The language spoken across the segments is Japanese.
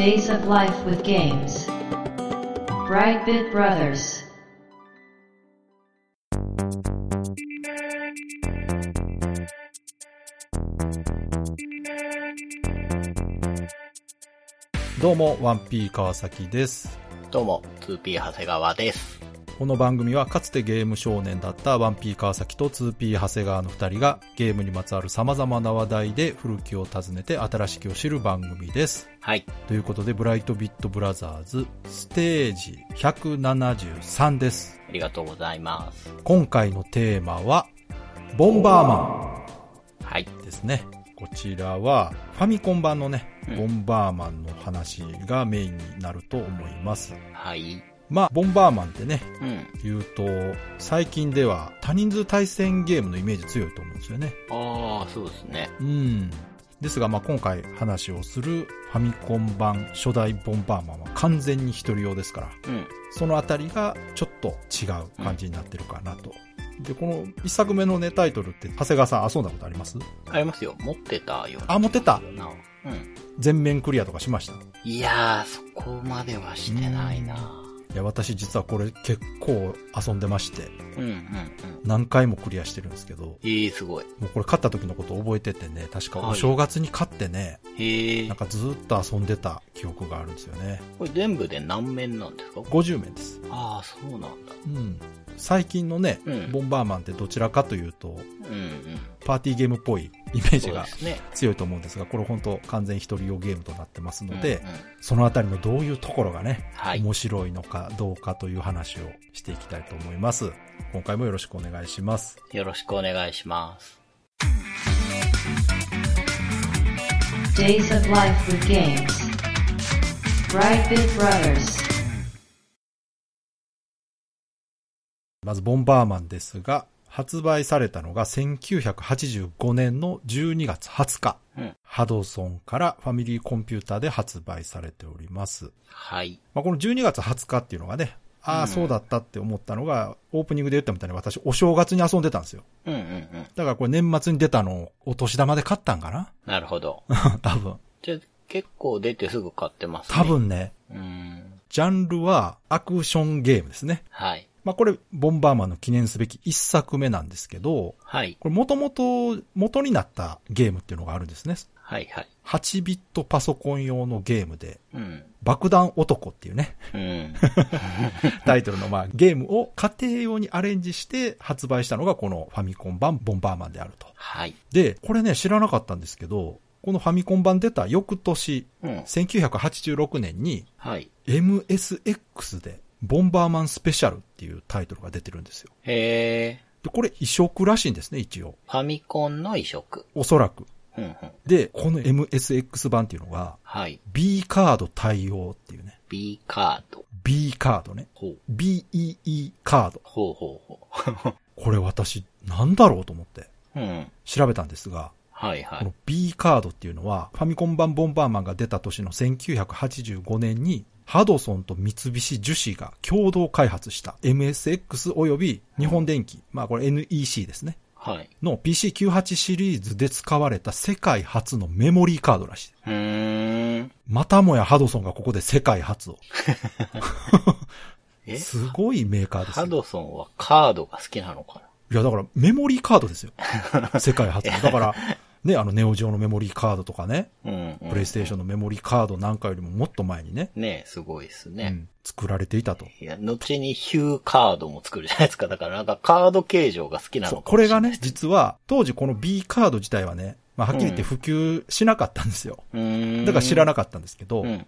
Days of Life with Games. Brightbit Brothers. どうも、ワンピー川崎です。どうも、2P 長谷川です。この番組はかつてゲーム少年だったワンピー川崎と 2P 長谷川の二人がゲームにまつわる様々な話題で古きを訪ねて新しきを知る番組です。はい。ということで、ブライトビットブラザーズステージ173です。ありがとうございます。今回のテーマは、ボンバーマはい。ンですね。こちらは、ファミコン版のね、うんボンバーマンの話がメインになると思います。はい。まあ、ボンバーマンってね、うん。言うと、最近では多人数対戦ゲームのイメージ強いと思うんですよね。ああ、そうですね。うん。ですが、まあ、今回話をするファミコン版初代ボンバーマンは完全に一人用ですから、うん。そのあたりがちょっと違う感じになってるかなと。で、この一作目のね、タイトルって、長谷川さん遊んだことあります？ありますよ。持ってたよ。あ、持ってたな。うん。全面クリアとかしました？いやー、そこまではしてないな。いや、私実はこれ結構遊んでまして、うん、うん、うん。何回もクリアしてるんですけど、ええー、すごい。もうこれ買った時のこと覚えててね、確かはいお正月に買ってね、へえなん。かずーっと遊んでた記憶があるんですよね。これ全部で何面なんですか？50面です。ああ、そうなんだ。うん。最近のね、うんボンバーマンってどちらかというと、うん、うん。パーティーゲームっぽいイメージが。強いと思うんですが、これ本当完全一人用ゲームとなってますので、うんうんそのあたりのどういうところがね、はい。面白いのかどうかという話をしていきたいと思います。今回もよろしくお願いします。よろしくお願いします。Days of Life with Games. Brightbit Brothers. まずボンバーマンですが、発売されたのが1985年の12月20日。うん。ハドソンからファミリーコンピューターで発売されております。はい。まあ、この12月20日っていうのがね、ああ、うんそうだったって思ったのが、オープニングで言ったみたいに私、お正月に遊んでたんですよ。うん、うん、うん。だからこれ年末に出たのをお年玉で買ったんかな？なるほど。多分。じゃあ、結構出てすぐ買ってますね。多。分ね、うーん。ジャンルはアクションゲームですね。はい。まあこれ、ボンバーマンの記念すべき一作目なんですけど、はい。これもともと元になったゲームっていうのがあるんですね。はい、はい。8ビットパソコン用のゲームで、うん。爆弾男っていうね、うん。タイトルのまあゲームを家庭用にアレンジして発売したのがこのファミコン版ボンバーマンであると。はい。で、これね知らなかったんですけど、このファミコン版出た翌年、うん。1986年にはい。MSX でボンバーマンスペシャルっていうタイトルが出てるんですよ。へえ。で、これ移植らしいんですね、一応。ファミコンの移植。おそらく。うん、うん。で、この MSX 版っていうのがはい。B カード対応っていうね。B カード。B カードね。ほう。BEE カード。ほうほうほ これ私、なんだろうと思ってう。うん。調べたんですが、はい、はいこの。B カードっていうのは、ファミコン版ボンバーマンが出た年の1985年に、ハドソンと三菱樹脂が共同開発した MSX 及び日本電機、まあこれ NEC ですね。はい。の PC98 シリーズで使われた世界初のメモリーカードらしい。うーん。またもやハドソンがここで世界初を。え？すごいメーカーですよ。ハドソンはカードが好きなのかいやだからメモリーカードですよ。世界初の。だから、ね、あのネオジオのメモリーカードとかね、なうん、うん。プレイステーションのメモリーカードなんかよりももっと前にね、ねすごいですね。うん、作られていたと。いや、後にヒューカードも作るじゃないですか。だからなんかカード形状が好きなのかもこれがね、実は、当時この B カード自体はね、まあ、はっきり言って普及しなかったんですよ。うーん。だから知らななかったんですけど、うん、うん、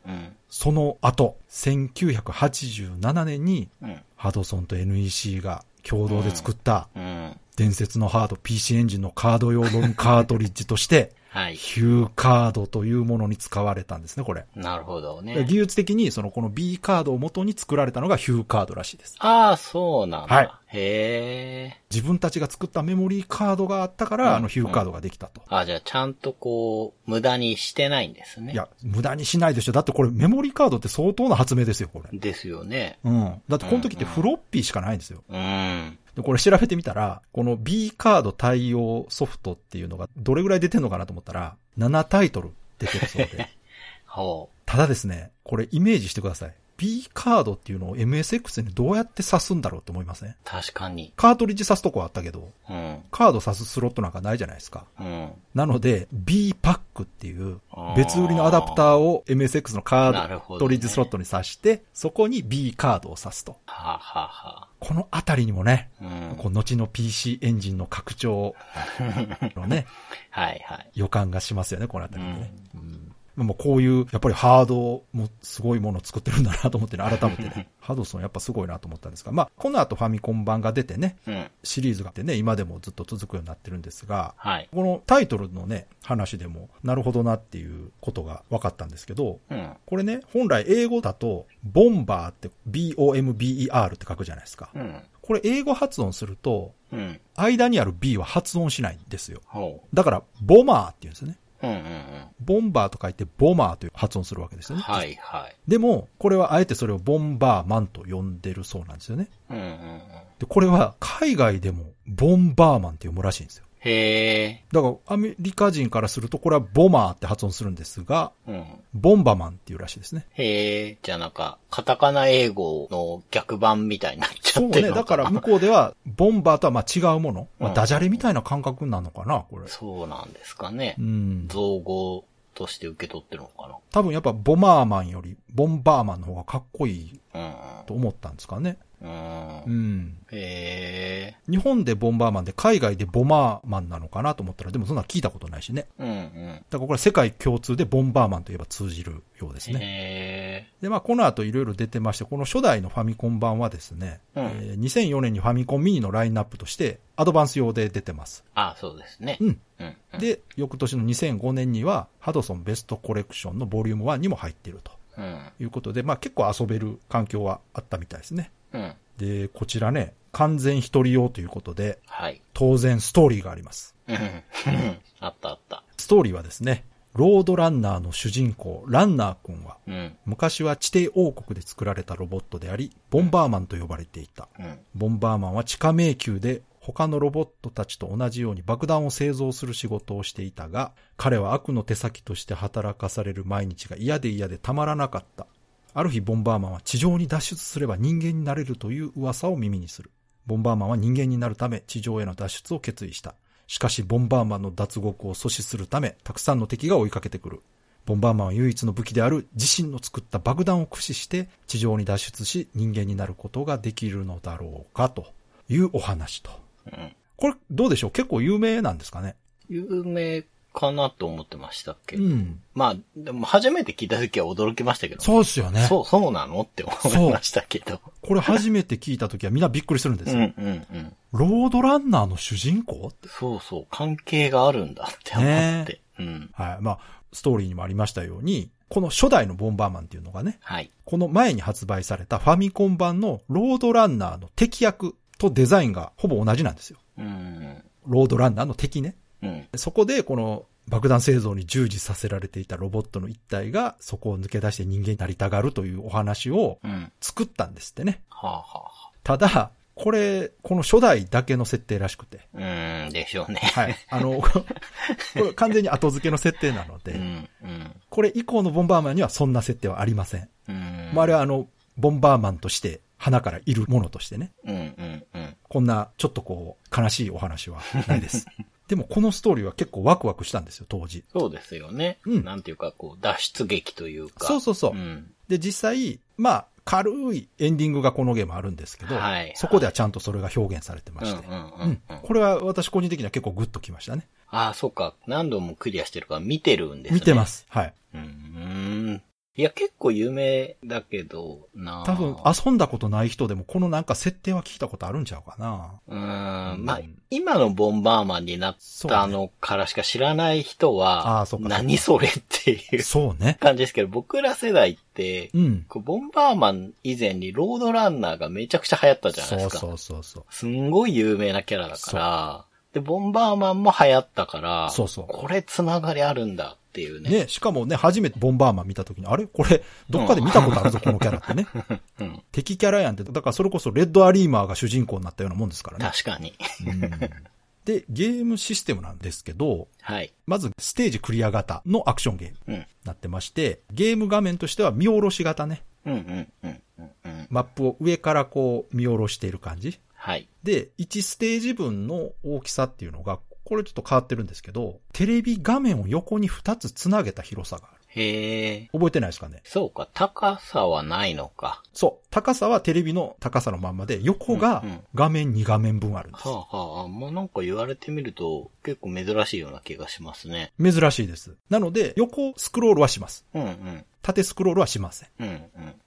その後、1987年に、うん、ハドソンと NEC が共同で作ったうん。伝説のハード PC エンジンのカード用ロムカートリッジとして、はい。ヒューカードというものに使われたんですね、これ。なるほどね。技術的に、その、この B カードを元に作られたのがヒューカードらしいです。ああ、そうなんだ。はいへえ。自分たちが作ったメモリーカードがあったから、うんあのヒューカードができたと。あじゃあちゃんとこう、無駄にしてないんですね。いや、無駄にしないでしょ。だってこれメモリーカードって相当な発明ですよ、これ。ですよね。うん。だってこの時ってフロッピーしかないんですよ。うん。で、これ調べてみたら、この B カード対応ソフトっていうのがどれぐらい出てんのかなと思ったら、7タイトル出てるそうで。ほただですね、これイメージしてください。B カードっていうのを MSX にどうやって挿すんだろうって思いません？確かに。カートリッジ挿すとこはあったけど、うん。カード挿すスロットなんかないじゃないですか。うん。なので、B パックっていう別売りのアダプターを MSX のカートリッジスロットに挿して、そこに B カードを挿すと。はあ、はあはこのあたりにもね、あ、うん。こう後の PC エンジンの拡張のね、はいはい。予感がしますよね、このあたりにね。うんもうこういう、やっぱりハードもすごいものを作ってるんだなと思ってね、改めてね、ハドソンやっぱすごいなと思ったんですが、まあ、この後ファミコン版が出てね、うん。シリーズがあってね、今でもずっと続くようになってるんですが、はい。このタイトルのね、話でも、なるほどなっていうことが分かったんですけど、うん。これね、本来英語だと、ボンバーって B-O-M-B-E-R って書くじゃないですか。うん。これ英語発音すると、うん。間にある B は発音しないんですよ。ほだから、ボマーって言うんですよね。う。うんうんボンバーと書いてボマーという発音するわけですうん。よね。はいはい。でも、これはあえてそれをボンバーマンと呼んでるそうなんですよね。うんうんうん。で、これは海外でもボンバーマンって読むらしいんですよ。へえ。だからアメリカ人からするとこれはボマーって発音するんですが、うん。ボンバマンっていうらしいですね。へえ。じゃあなんか、カタカナ英語の逆版みたいになっちゃそうね。ってるのかなだから向こうでは、ボンバーとはまあ違うもの。まあ、うんダジャレみたいな感覚なのかな、これ。そうなんですかねう。ん。造語として受け取ってるのか多分やっぱボマーマンよりボンバーマンの方がかっこいいな。と思ったんですかね。うん。う。うんん。へえ。日本でボンバーマンで海外でボマーマンなのかなと思ったら、でもそんなの聞いたことないしね。うんうん。だからこれは世界共通でボンバーマンといえば通じるようですね。へで、まあこの後いろいろ出てまして、この初代のファミコン版はですね、うんえー2004年にファミコンミニのラインナップとしてアドバンス用で出てます。あ、そうですね。うん。うん。うん、で、翌年の2005年にはハドソンベストコレクションのボリューム1にも入っているとうん。いうことで、まあ結構遊べる環境はあったみたいですね。うん。で、こちらね、完全一人用ということで、はい。当然ストーリーがあります。うん。あったあった。ストーリーはですね、ロードランナーの主人公、ランナー君は、うん。昔は地底王国で作られたロボットであり、ボンバーマンと呼ばれていた。うん。ボンバーマンは地下迷宮で他のロボットたちと同じように爆弾を製造する仕事をしていたが、彼は悪の手先として働かされる毎日が嫌で嫌でたまらなかった。ある日ボンバーマンは地上に脱出すれば人間になれるという噂を耳にする。ボンバーマンは人間になるため地上への脱出を決意した。しかしボンバーマンの脱獄を阻止するためたくさんの敵が追いかけてくる。ボンバーマンは唯一の武器である自身の作った爆弾を駆使して地上に脱出し人間になることができるのだろうかというお話と。うん。これどうでしょう？結構有名なんですかね？有名かなと思ってましたっけど。うん。まあ、でも初めて聞いた時は驚きましたけど。そうですよね。そう、そうなのって思いましたけど。これ初めて聞いた時はみんなびっくりするんですよ。うんうんうん。ロードランナーの主人公ってそうそう、関係があるんだって思って。うん。はい。まあ、ストーリーにもありましたように、この初代のボンバーマンっていうのがね、はい。この前に発売されたファミコン版のロードランナーの敵役とデザインがほぼ同じなんですよ。うん。ロードランナーの敵ね。うん。そこでこの爆弾製造に従事させられていたロボットの一体がそこを抜け出して人間になりたがるというお話をうん。作ったんですってね。はあ、はあはただ、これ、この初代だけの設定らしくて。あ、うん、でしょうね。はい。あの、これ完全に後付けの設定なので、うん、うん。これ以降のボンバーマンにはそんな設定はありません。うん。まあ、あれはあの、ボンバーマンとして、花からいるものとしてね、うん、うん、うん。こんなちょっとこう、悲しいお話はないです。でもこのストーリーは結構ワクワクしたんですよ、当時。そうですよね。うんなんていうか、こう、脱出劇というか。そうそうそう。うん。で、実際、まあ、軽いエンディングがこのゲームあるんですけど、はいそこではちゃんとそれが表現されてまして。これは私個人的には結構グッときましたね。ああ、そうか。何度もクリアしてるから見てるんですね。。見てますす。はい。うーん。いや、結構有名だけどな多分遊んだことない人でもこのなんか設定は聞いたことあるんちゃうかな。うーん。まあうん、今のボンバーマンになったのからしか知らない人は、何それっていうそうね。感じですけど、僕ら世代って、ボンバーマン以前にロードランナーがめちゃくちゃ流行ったじゃないですか。そうそうそうそう。すんごい有名なキャラだから、で、ボンバーマンも流行ったから、そうそうこれつながりあるんだっていうね。ね、しかもね、初めてボンバーマン見た時に、あれ？これ、どっかで見たことあるぞ、このキャラってね。うん。敵キャラやんって、だからそれこそレッドアリーマーが主人公になったようなもんですからね。確かに。うんで、ゲームシステムなんですけど、はい。まずステージクリア型のアクションゲームうん。になってまして、ゲーム画面としては見下ろし型ね。うんうんうんうんうん。マップを上からこう見下ろしている感じ。はい。で、1ステージ分の大きさっていうのが、これちょっと変わってるんですけど、テレビ画面を横に2つ繋げた広さがある。へえ。覚えてないですかね？そうか、高さはないのか。そう。高さはテレビの高さのまんまで、横がうんうん画面2画面分あるんです。はあはあ、まあなんか言われてみると結構珍しいような気がしますね。珍しいです。なので、横スクロールはします。うんうん。縦スクロールはしません。うんうん。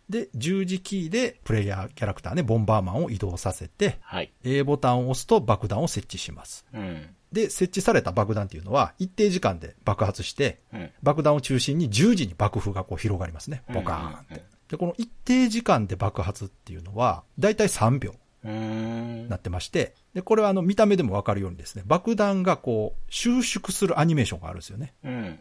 で、十字キーでプレイヤーキャラクターね、ボンバーマンを移動させて、はい。A ボタンを押すと爆弾を設置します。うん。で、設置された爆弾っていうのは、一定時間で爆発して、うん。爆弾を中心に十字に爆風がこう広がりますね。ボカーンって。で、この一定時間で爆発っていうのは、だいたい3秒なってまして、で、これはあの見た目でもわかるようにですね、爆弾がこう収縮するアニメーションがあるんですよね。うんうん。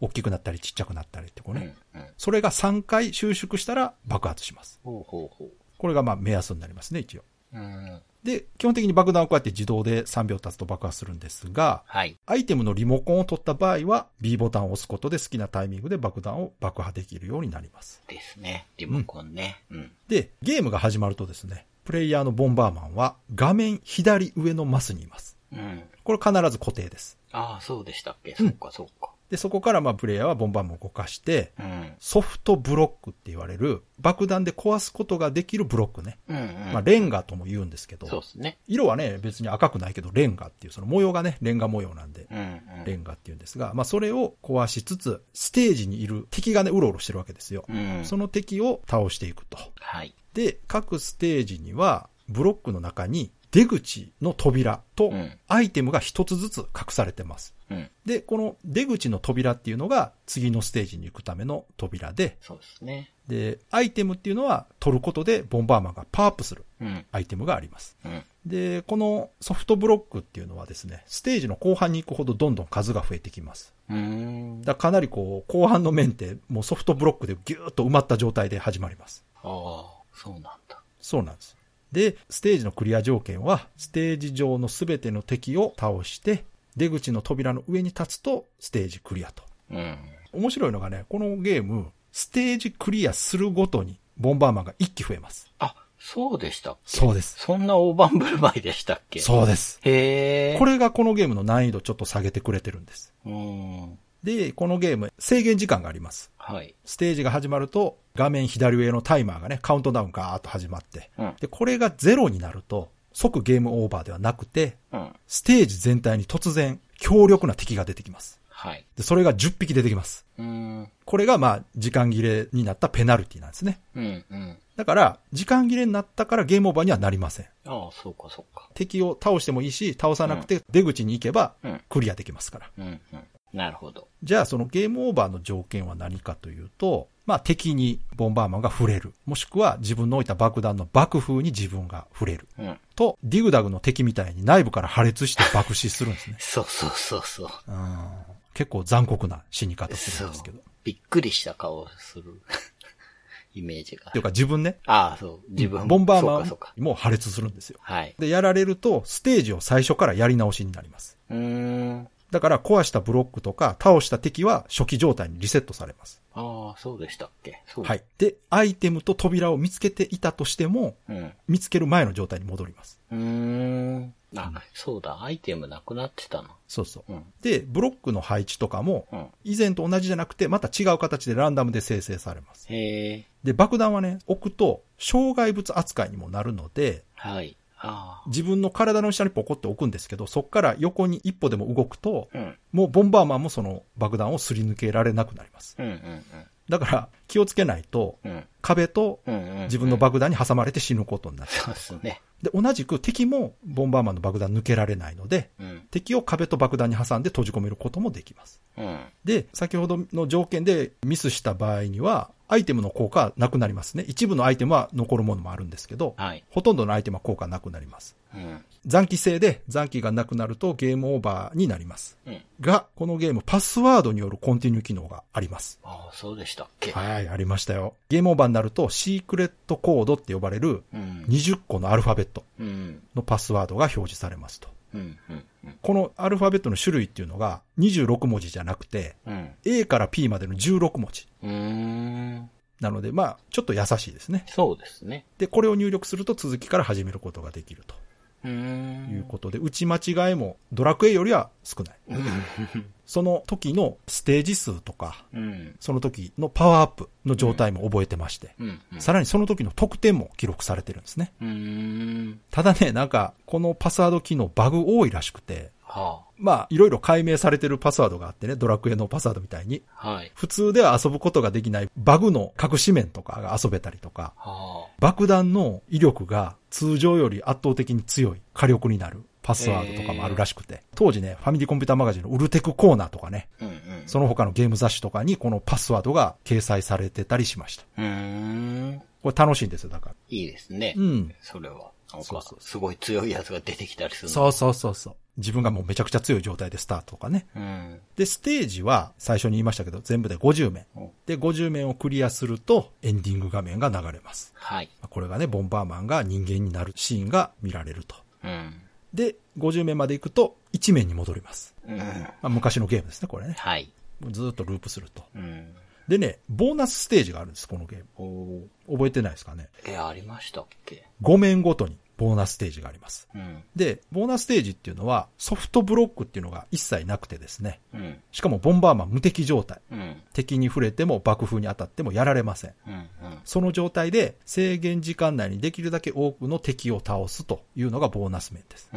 大きくなったりちっちゃくなったりってこううんね。うん。それが3回収縮したら爆発します。ほうほうほう。これがまあ目安になりますね、一応。うん。で、基本的に爆弾をこうやって自動で3秒経つと爆発するんですが、はい。アイテムのリモコンを取った場合は B ボタンを押すことで好きなタイミングで爆弾を爆破できるようになります。ですね。リモコンね。うん。で、ゲームが始まるとですね、プレイヤーのボンバーマンは画面左上のマスにいます。うん。これ必ず固定です。ああ、そうでしたっけ？そうか、そうか。で、そこからまあプレイヤーはボンバーマンを動かして、うん。ソフトブロックって言われる爆弾で壊すことができるブロックね。うんうん。まあレンガとも言うんですけど、そうですね。色はね、別に赤くないけど、レンガっていう、その模様がね、レンガ模様なんで、うんうん。レンガっていうんですが、まあそれを壊しつつ、ステージにいる敵がね、うろうろしてるわけですよ。うん。その敵を倒していくと。はい。で、各ステージには、ブロックの中に出口の扉とうんアイテムが一つずつ隠されてます。うん。で、この出口の扉っていうのが次のステージに行くための扉で、そうですね。で、アイテムっていうのは取ることでボンバーマンがパワーアップするうん。アイテムがあります。うん。で、このソフトブロックっていうのはですね、ステージの後半に行くほどどんどん数が増えてきます。うーん。だかなりこう、後半の面ってもうソフトブロックでギューッと埋まった状態で始まります。ああ、そうなんだ。そうなんです。で、ステージのクリア条件は、ステージ上のすべての敵を倒して、出口の扉の上に立つと、ステージクリアと。うん。面白いのがね、このゲーム、ステージクリアするごとに、ボンバーマンが一気増えます。あ、そうでしたっけ？そうです。そんな大盤振る舞いでしたっけ？そうです。へえ。これがこのゲームの難易度ちょっと下げてくれてるんです。うーん。で、このゲーム、制限時間があります。はい。ステージが始まると、画面左上のタイマーがね、カウントダウンガーッと始まって、うん。で、これがゼロになると、即ゲームオーバーではなくて、うん。ステージ全体に突然、強力な敵が出てきます。はい。で、それが10匹出てきます。うーん。これがまあ、時間切れになったペナルティなんですね。うん。うん。だから、時間切れになったからゲームオーバーにはなりません。ああ、そうか、そうか。敵を倒してもいいし、倒さなくて出口に行けばうん、クリアできますから。うん。うん。なるほど。じゃあ、そのゲームオーバーの条件は何かというと、まあ、敵にボンバーマンが触れる。もしくは自分の置いた爆弾の爆風に自分が触れる。うん。と、ディグダグの敵みたいに内部から破裂して爆死するんですね。そうそうそうそう。うん結構残酷な死に方すそうんるですけど。っびっくりした顔する。イメージがてい。うか自分ね、ああ、そう。自分ボンバーマ。ンも破裂するんですよ。はい。で、やられると、ステージを最初からやり直しになります。うーん。だから壊したブロックとか倒した敵は初期状態にリセットされます。ああ、そうでしたっけ？はい。で、アイテムと扉を見つけていたとしても、うん。見つける前の状態に戻ります。うーん。あ、そうだ、アイテムなくなってたな。そうそう。うん。で、ブロックの配置とかも、うん。以前と同じじゃなくて、また違う形でランダムで生成されます。へえ。で、爆弾はね、置くと、障害物扱いにもなるので、はい。あ自分の体の下にポコって置くんですけど、そこから横に一歩でも動くと、あ。うん。もうボンバーマンもその爆弾をすり抜けられなくなります。うんうんだから気をつけないと、うん。うん。壁と。自分の爆弾に挟まれて死ぬことになる。そうですね。で、同じく敵もボンバーマンの爆弾抜けられないので、うん。敵を壁と爆弾に挟んで閉じ込めることもできます。うん。で、先ほどの条件でミスした場合には、アイテムの効果はなくなりますね。一部のアイテムは残るものもあるんですけど、はい。ほとんどのアイテムは効果なくなります。うん。残機制で残機がなくなるとゲームオーバーになります。うん。が、このゲームパスワードによるコンティニュー機能があります。ああ、そうでしたっけ？はい、ありましたよ。ゲームオーバーになるとシークレットコードって呼ばれるうん。20個のアルファベットうん。のパスワードが表示されますと。このアルファベットの種類っていうのが26文字じゃなくて、うん。A から P までの16文字。なので、まあ、ちょっと優しいですね。そうですね。で、これを入力すると続きから始めることができると。いうことで、打ち間違いもドラクエよりは少ない。その時のステージ数とか、うん。その時のパワーアップの状態も覚えてまして、うん。さらにその時の得点も記録されてるんですね。ただね、なんか、このパスワード機能バグ多いらしくて、はまあ、いろいろ解明されてるパスワードがあってね、ドラクエのパスワードみたいに。あ。はい。普通では遊ぶことができないバグの隠し面とかが遊べたりとか、は爆弾の威力が通常より圧倒的に強い火力になるパスワードとかもあるらしくて、当時ね、ファミリーコンピューターマガジンのウルテクコーナーとかね、あ。うん、うん。その他のゲーム雑誌とかにこのパスワードが掲載されてたりしました。これ楽しいんですよ、だから。いいですね。うん。それは。すごい強いやつが出てきたりするのそうそうそうそう。自分がもうめちゃくちゃ強い状態でスタートとかね。うん。で、ステージは最初に言いましたけど、全部で50面お。で、50面をクリアするとエンディング画面が流れます。はい。これがね、ボンバーマンが人間になるシーンが見られると。うん。で、50面まで行くと1面に戻ります。うん。まあ、昔のゲームですね、これね。はい。ずーっとループすると。うん。でね、ボーナスステージがあるんです、このゲーム。お覚えてないですかね。え、ありましたっけ？5面ごとにボーナスステージがあります。うん。で、ボーナスステージっていうのはソフトブロックっていうのが一切なくてですね。うん。しかもボンバーマン無敵状態。うん。敵に触れても爆風に当たってもやられません。うん。うん。その状態で制限時間内にできるだけ多くの敵を倒すというのがボーナス面です。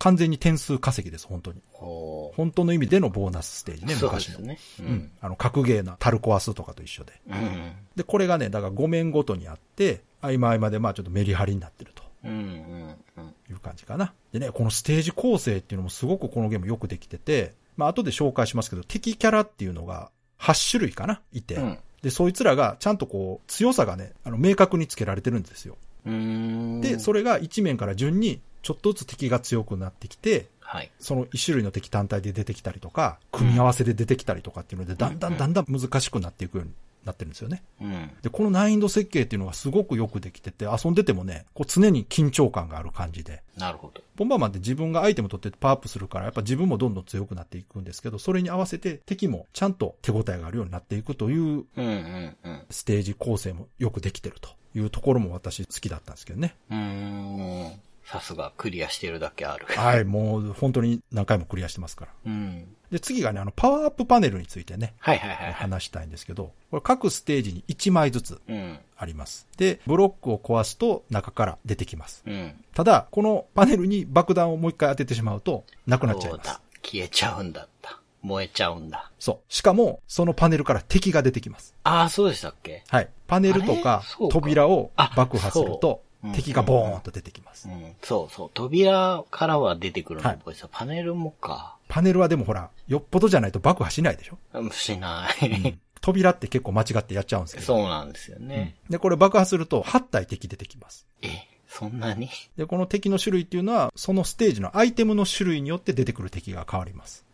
完全に点数稼ぎです、本当に。ほ本当の意味でのボーナスステージう。ね、昔の。すね。ううん。。あの、格ゲーなタルコアスとかと一緒で。うん。で、これがね、だから5面ごとにあって、合間合間でまあちょっとメリハリになってるとうん。うん。うん。いう感じかな。でね、このステージ構成っていうのもすごくこのゲームよくできてて、まあ後で紹介しますけど、敵キャラっていうのが8種類かないて、うんで、そいつらがちゃんとこう、強さがね、あの、明確につけられてるんですよ。で、それが1面から順に、ちょっとずつ敵が強くなってきて、はい。その1種類の敵単体で出てきたりとか、組み合わせで出てきたりとかっていうので、だんだんだんだん難しくなっていくようになってるんですよね。うん。で、この難易度設計っていうのがすごくよくできてて、遊んでてもね、こう常に緊張感がある感じで。なるほど。ボンバーマンって自分がアイテム取ってパワーアップするから、やっぱ自分もどんどん強くなっていくんですけど、それに合わせて敵もちゃんと手応えがあるようになっていくという。ステージ構成もよくできてるというところも私好きだったんですけどね。うーん。さすが、クリアしてるだけある。はい、もう本当に何回もクリアしてますから。うん。で、次がね、あの、パワーアップパネルについてね、はいはいはいはい。話したいんですけど、これ各ステージに1枚ずつうん。あります。で、ブロックを壊すと中から出てきます。うん。ただ、このパネルに爆弾をもう一回当ててしまうと、なくなっちゃいます。消えちゃうんだった。燃えちゃうんだ。そう。しかも、そのパネルから敵が出てきます。ああ、そうでしたっけ？はい。パネルとか扉をあ爆破すると敵がボーンと出てきますう。ん。そうそう。扉からは出てくるの？はい。パネルもか。パネルはでもほら、よっぽどじゃないと爆破しないでしょ？うんしない。扉って結構間違ってやっちゃうんですけど。そうなんですよね。で、これ爆破すると8体敵出てきます。え、そんなに？で、この敵の種類っていうのは、そのステージのアイテムの種類によって出てくる敵が変わります。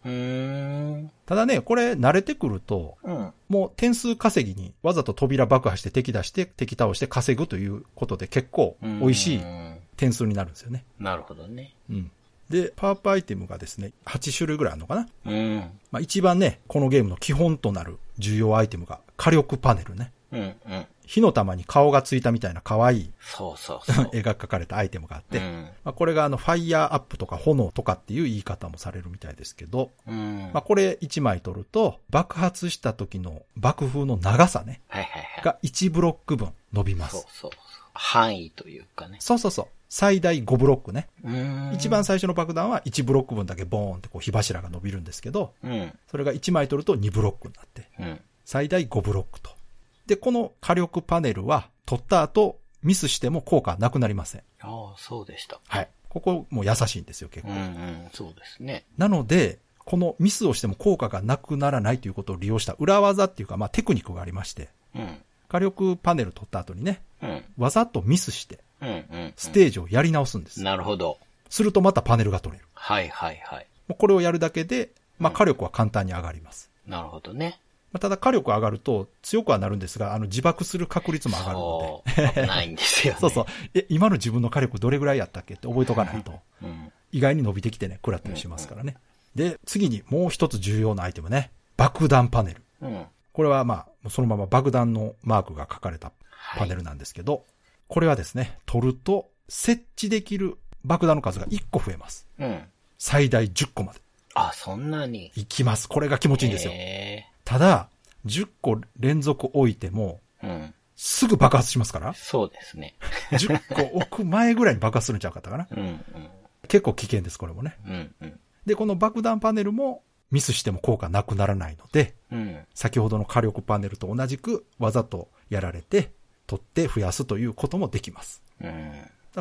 ただね、これ慣れてくると、うん。もう点数稼ぎにわざと扉爆破して敵出して敵倒して稼ぐということで結構美味しいうん点数になるんですよね。なるほどね。うん。で、パワーアップアイテムがですね、8種類ぐらいあるのかなうん。まあ一番ね、このゲームの基本となる重要アイテムが火力パネルね。うん、うん。火の玉に顔がついたみたいな可愛いそうそうそう。絵 が描かれたアイテムがあって、うん。まあこれがあの、ファイヤーアップとか炎とかっていう言い方もされるみたいですけど、うん。まあこれ1枚取ると、爆発した時の爆風の長さね、はいはいはい。が1ブロック分伸びます。そうそうそう。範囲というかね。そうそうそう。最大5ブロックね。一番最初の爆弾は1ブロック分だけボーンってこう火柱が伸びるんですけど、うん。それが1枚取ると2ブロックになって、うん。最大5ブロックと。で、この火力パネルは取った後、ミスしても効果はなくなりません。ああ、そうでした。はい。ここも優しいんですよ、結構。うんうん。そうですね。なので、このミスをしても効果がなくならないということを利用した裏技っていうか、まあテクニックがありまして、うん。火力パネル取った後にね、うん。わざとミスして、うんうん。ステージをやり直すんです。なるほど。するとまたパネルが取れる。はいはいはい。もうこれをやるだけで、まあ火力は簡単に上がります。なるほどね。まあただ火力上がると強くはなるんですが、あの自爆する確率も上がるのそう。危ないんですよ、ね。で。そうそう。え、今の自分の火力どれぐらいやったっけって覚えとかないと。うん。意外に伸びてきてね、食らったりしますからね。で、次にもう一つ重要なアイテムね。爆弾パネル。うん。これはまあ、そのまま爆弾のマークが書かれたパネルなんですけど、これはですね、取ると設置できる爆弾の数が1個増えます。うん。最大10個まであ、そんなに？いきます。これが気持ちいいんですよ。へただ、10個連続置いても、ーうん。すぐ爆発しますから、そうですね。10個置く前ぐらいに爆発するんちゃうかったかな。うん、うん。結構危険です、これもね。うん、うん。で、この爆弾パネルもミスしても効果なくならないので、うん。先ほどの火力パネルと同じくわざとやられて、取って増やすということもできます。うん。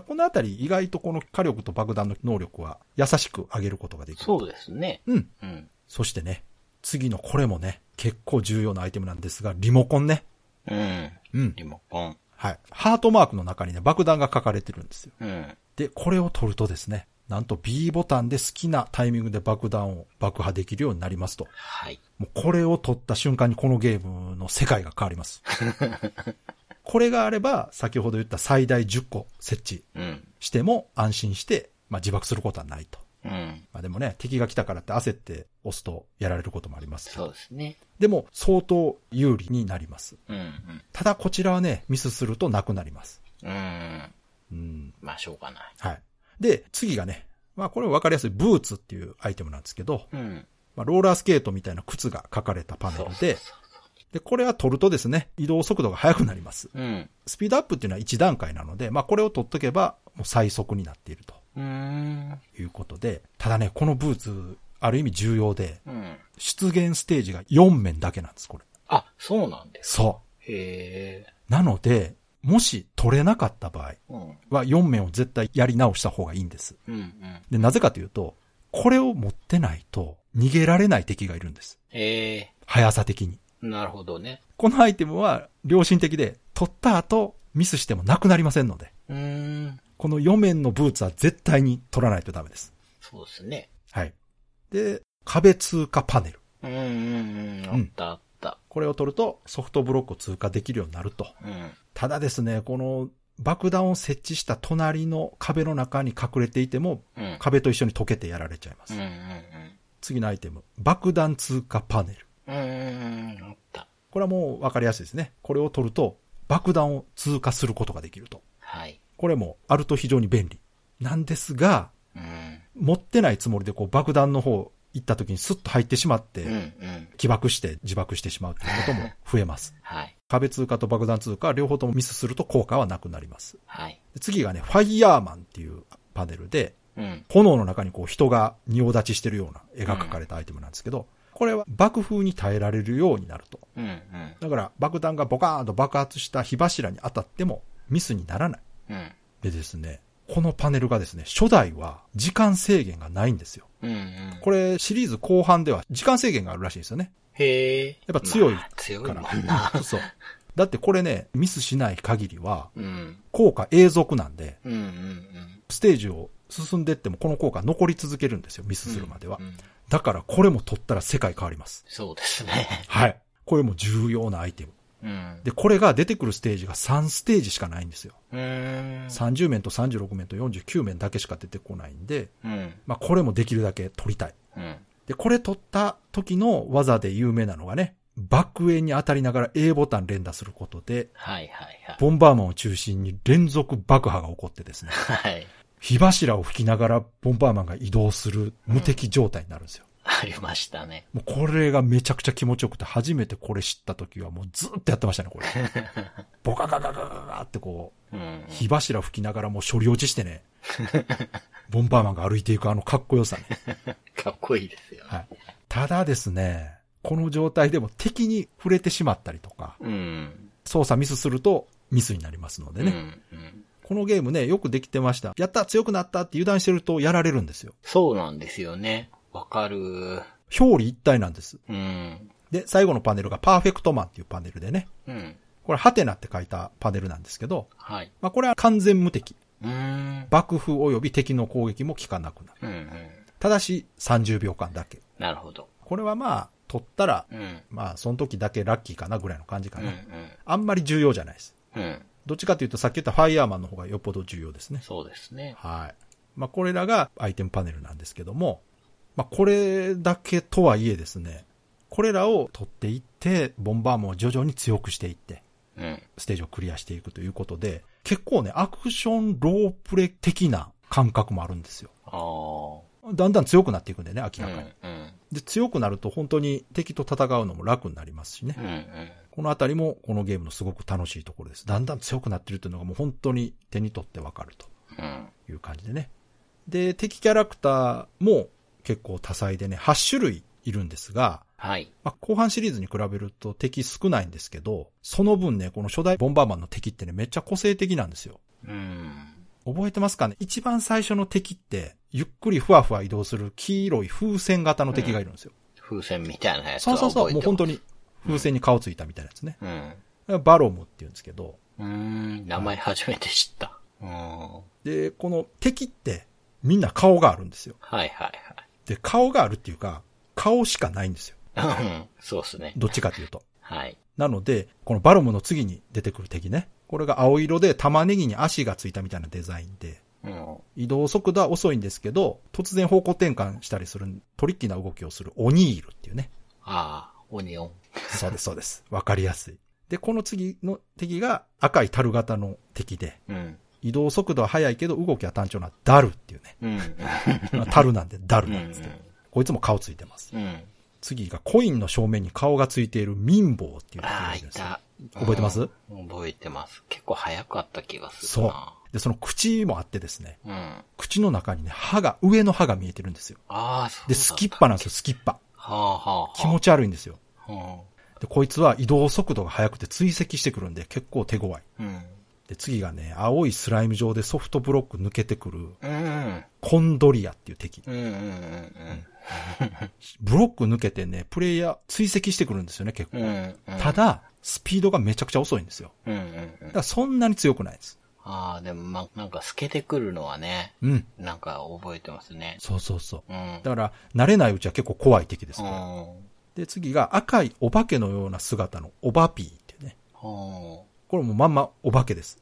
このあたり意外とこの火力と爆弾の能力は優しく上げることができる。そうですね。うん。うん。そしてね、次のこれもね、結構重要なアイテムなんですが、リモコンね。うん。うん。リモコン。はい。ハートマークの中にね、爆弾が書かれてるんですよ。うん。で、これを取るとですね、なんと B ボタンで好きなタイミングで爆弾を爆破できるようになりますと。はい。もうこれを取った瞬間にこのゲームの世界が変わります。これがあれば、先ほど言った最大10個設置うん。しても安心して、まあ、自爆することはないと。うん。まあ、でもね、敵が来たからって焦って押すとやられることもありますそうですね。でも相当有利になります。うん。ただこちらはね、ミスするとなくなります。うん。うん。うん。まあ、しょうがない。はい。で、次がね、まあこれはわかりやすいブーツっていうアイテムなんですけど、うん。まあ、ローラースケートみたいな靴が書かれたパネルで、そうそうそで、これは取るとですね、移動速度が速くなります。う。うん。スピードアップっていうのは1段階なので、まあこれを取っとけば、もう最速になっていると。いうことで、ただね、このブーツ、ある意味重要で、うん。出現ステージが4面だけなんです、これ。あ、そうなんです。そ。う。なので、もし取れなかった場合うん。は4面を絶対やり直した方がいいんです。うん。うん。で、なぜかというと、これを持ってないと逃げられない敵がいるんです。へえ。速さ的に。なるほどね。このアイテムは良心的で、取った後ミスしてもなくなりませんので、うーん。この4面のブーツは絶対に取らないとダメです。そうですね。はい。で、壁通過パネル。うんうんうん。あったあった。これを取るとソフトブロックを通過できるようになると。うん。ただですね、この爆弾を設置した隣の壁の中に隠れていても、うん。壁と一緒に溶けてやられちゃいます。うんうん次のアイテム、爆弾通過パネル。うん。った。これはもう分かりやすいですね。これを取ると爆弾を通過することができると。はい。これもあると非常に便利。なんですが、うん。持ってないつもりでこう爆弾の方行った時にスッと入ってしまって、うんうん。起爆して自爆してしまうということも増えます。はい。壁通過と爆弾通過両方ともミスすると効果はなくなります。はい。次がね、ファイヤーマンっていうパネルで、うん。炎の中にこう人が仁王立ちしてるような絵が描かれたアイテムなんですけど、これは爆風に耐えられるようになると。うんうん。だから爆弾がボカーンと爆発した火柱に当たってもミスにならない。うん。でですね、このパネルがですね、初代は時間制限がないんですよ。うんうん。これシリーズ後半では時間制限があるらしいんですよね。へえ。やっぱ強いまあ強いかもら。んな。そう。だってこれね、ミスしない限りは、うん。効果永続なんで、うんうんうん。ステージを進んでってもこの効果残り続けるんですよ、ミスするまではう。んだからこれも取ったら世界変わります。そうですね。はい。これも重要なアイテム。うん。で、これが出てくるステージが3ステージしかないんですよ。うーん。30面と36面と49面だけしか出てこないんで、うん。まあこれもできるだけ取りたい。うん。で、これ取った時の技で有名なのがね、爆炎に当たりながら A ボタン連打することで、はいはいはい。ボンバーマンを中心に連続爆破が起こってですね、はい。火柱を吹きながらボンバーマンが移動する無敵状態になるんですよ。ありましたね。もうこれがめちゃくちゃ気持ちよくて、初めてこれ知った時はもうずっとやってましたね、これ。ボカカカカカカってこう、うん。火柱吹きながらもう処理落ちしてね、ボンバーマンが歩いていくあのかっこよさね。かっこいいですよ。はい。ただですね、この状態でも敵に触れてしまったりとか、うん。操作ミスするとミスになりますのでね。うんうん。このゲームね、よくできてました。やった強くなったって油断してるとやられるんですよ。そうなんですよね。わかる。表裏一体なんです。うん。で、最後のパネルがパーフェクトマンっていうパネルでね、うん。これハテナって書いたパネルなんですけど、はい。まあこれは完全無敵。うーん。爆風及び敵の攻撃も効かなくなる。うんうん。ただし30秒間だけ。なるほど。これはまあ、取ったら、うん。まあその時だけラッキーかなぐらいの感じかうんな。あんまり重要じゃないです。うん。うん。どっちかというとさっき言ったファイヤーマンの方がよっぽど重要ですね。そうですね。はい。まあ、これらがアイテムパネルなんですけども、まあ、これだけとはいえですね、これらを取っていって、ボンバーマンを徐々に強くしていって、うん。ステージをクリアしていくということで、結構ね、アクションロープレ的な感覚もあるんですよ。ああ。だんだん強くなっていくんでね、明うん。らかに。うん。で、強くなると本当に敵と戦うのも楽になりますしねう。ん。このあたりもこのゲームのすごく楽しいところです。だんだん強くなってるというのがもう本当に手に取ってわかるとうん。いう感じでね。で、敵キャラクターも結構多彩でね、8種類いるんですが、はい。まあ、後半シリーズに比べると敵少ないんですけど、その分ね、この初代ボンバーマンの敵ってね、めっちゃ個性的なんですよ。うん。覚えてますかね？一番最初の敵って、ゆっくりふわふわ移動する黄色い風船型の敵がいるんですよ。風船みたいなやつはそうそうそう、もう本当に。に風船に顔ついたみたいなやつね。うん。バロムって言うんですけど、うーん。名前初めて知った。うん。はで、この敵ってみんな顔があるんですよ。いはいで、顔があるっていうか、顔しかないんですよ。はい。うん。そうっすね。どっちかというと。はい。なので、このバロムの次に出てくる敵ね。これが青色で玉ねぎに足がついたみたいなデザインで、うん。移動速度は遅いんですけど、突然方向転換したりするトリッキーな動きをするオニールっていうね。ああ、オニオン。そうです、そうです。わかりやすい。で、この次の敵が赤い樽型の敵で、うん。移動速度は速いけど動きは単調なダルっていうね。うん。ま あ樽なんでダルうん。なんですけど、こいつも顔ついてます。うん。次がコインの正面に顔がついている民房っていう敵ああ、いがいるんです。覚えてます？うん覚えてます。結構早かった気がするそうな。。で、その口もあってですね、うん。あ口の中にね、歯が、上の歯が見えてるんですよ。あ、そうだで、スキッパなんですよ、スキッパ。はあはあはあ。気持ち悪いんですよ。うん。で、こいつは移動速度が速くて追跡してくるんで結構手強い。うん。で、次がね、青いスライム状でソフトブロック抜けてくる、うん。コンドリアっていう敵。ブロック抜けてね、プレイヤー追跡してくるんですよね、結構。うん。ただ、スピードがめちゃくちゃ遅いんですよ。だからそんなに強くないです。ああ、でもま、なんか透けてくるのはね、うん。なんか覚えてますね。そうそうそう。うん。だから、慣れないうちは結構怖い敵ですうから。ん。で、次が赤いお化けのような姿のオバピーってね。ほこれもまんまお化けです。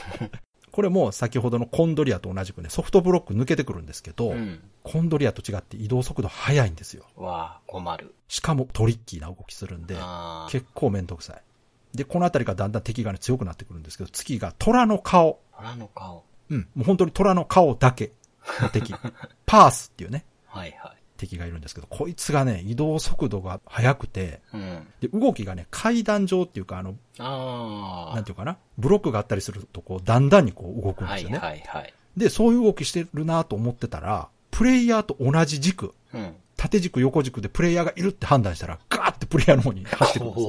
これも先ほどのコンドリアと同じくね、ソフトブロック抜けてくるんですけど、う。うん。コンドリアと違って移動速度速いんですよ。わあ、困る。しかもトリッキーな動きするんで。結構めんどくさい。で、このあたりがだんだん敵がね強くなってくるんですけど、次が虎の顔。虎の顔。うん。もう本当に虎の顔だけの敵。パースっていうね、はいはい。敵がいるんですけど、こいつがね、移動速度が速くて、うん。で、動きがね、階段状っていうか、あの、あなんていうかな、ブロックがあったりすると、こう、だんだんにこう動くんですよね。はいはい。で、そういう動きしてるなと思ってたら、プレイヤーと同じ軸、うん。縦軸横軸でプレイヤーがいるって判断したら、ガーってプレイヤーの方に走ってくるんです。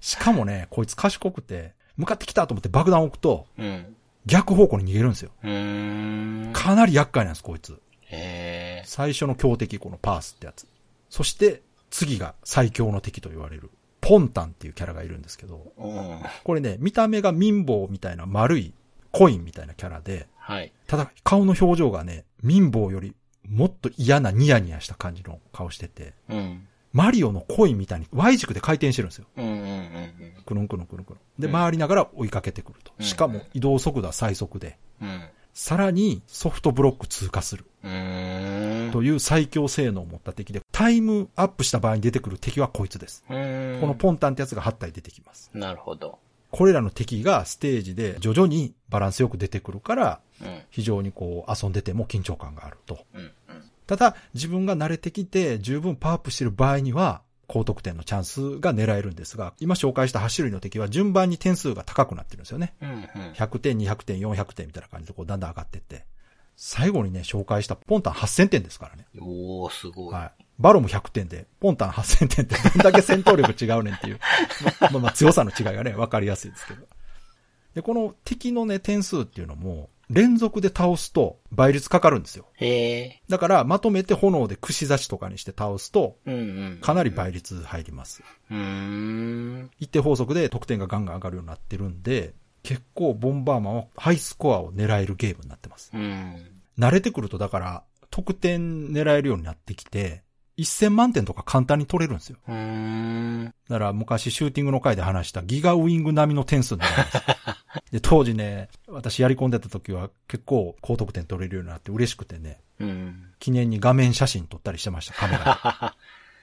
しかもね、こいつ賢くて、向かってきたと思って爆弾を置くと、うん。逆方向に逃げるんですよ。かなり厄介なんです、こいつ。最初の強敵、このパースってやつ。そして、次が最強の敵と言われる、ポンタンっていうキャラがいるんですけど、うん。これね、見た目が民房みたいな丸いコインみたいなキャラで、はい。ただ顔の表情がね、民房よりもっと嫌なニヤニヤした感じの顔してて、うん。マリオのコインみたいに Y 軸で回転してるんですよ。うんうんうんくるんくるんくるんくるん。で、うん回りながら追いかけてくると。うんしかも移動速度は最速で、うん。うん。さらにソフトブロック通過する。という最強性能を持った敵で、タイムアップした場合に出てくる敵はこいつです。このポンタンってやつが8体出てきます。なるほど。これらの敵がステージで徐々にバランスよく出てくるから、うん。非常にこう遊んでても緊張感があると。ただ、自分が慣れてきて十分パワーアップしている場合には、高得点のチャンスが狙えるんですが、今紹介した8種類の敵は順番に点数が高くなってるんですよね。うん。うん。100点、200点、400点みたいな感じでこうだんだん上がっていって。最後にね、紹介したポンタン8000点ですからね。おー、すごい。はい。バロも100点で、ポンタン8000点って どんだけ戦闘力違うねんっていう、ままあまあ強さの違いがね、わかりやすいですけど。で、この敵のね、点数っていうのも、連続で倒すと倍率かかるんですよ。へえ。だから、まとめて炎で串刺しとかにして倒すと。かなり倍率入ります。うーん。一定法則で得点がガンガン上がるようになってるんで、結構ボンバーマンはハイスコアを狙えるゲームになってます。うん。慣れてくるとだから、得点狙えるようになってきて、1000万点とか簡単に取れるんですよ。だから昔シューティングの回で話したギガウィング並みの点数になるんです。で、当時ね、私やり込んでた時は結構高得点取れるようになって嬉しくてね、うん。記念に画面写真撮ったりしてました、カメラ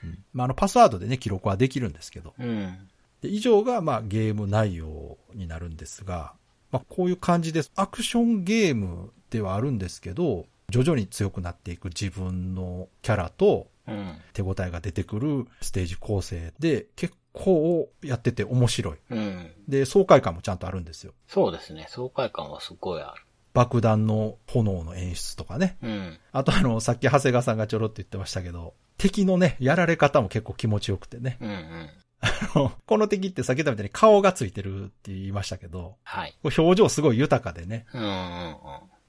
で。うんまあ、あの、パスワードでね、記録はできるんですけど。うん。で以上が、まあ、ゲーム内容になるんですが、まあ、こういう感じです。アクションゲームではあるんですけど、徐々に強くなっていく自分のキャラとうん。手応えが出てくるステージ構成で結構やってて面白い。うん。で、爽快感もちゃんとあるんですよ。そうですね。爽快感はすごいある。爆弾の炎の演出とかね。うん。あとあの、さっき長谷川さんがちょろっと言ってましたけど、敵のね、やられ方も結構気持ちよくてね。うんうん。あのこの敵ってさっき言ったみたいに顔がついてるって言いましたけど、はい。こう表情すごい豊かでね、うんうん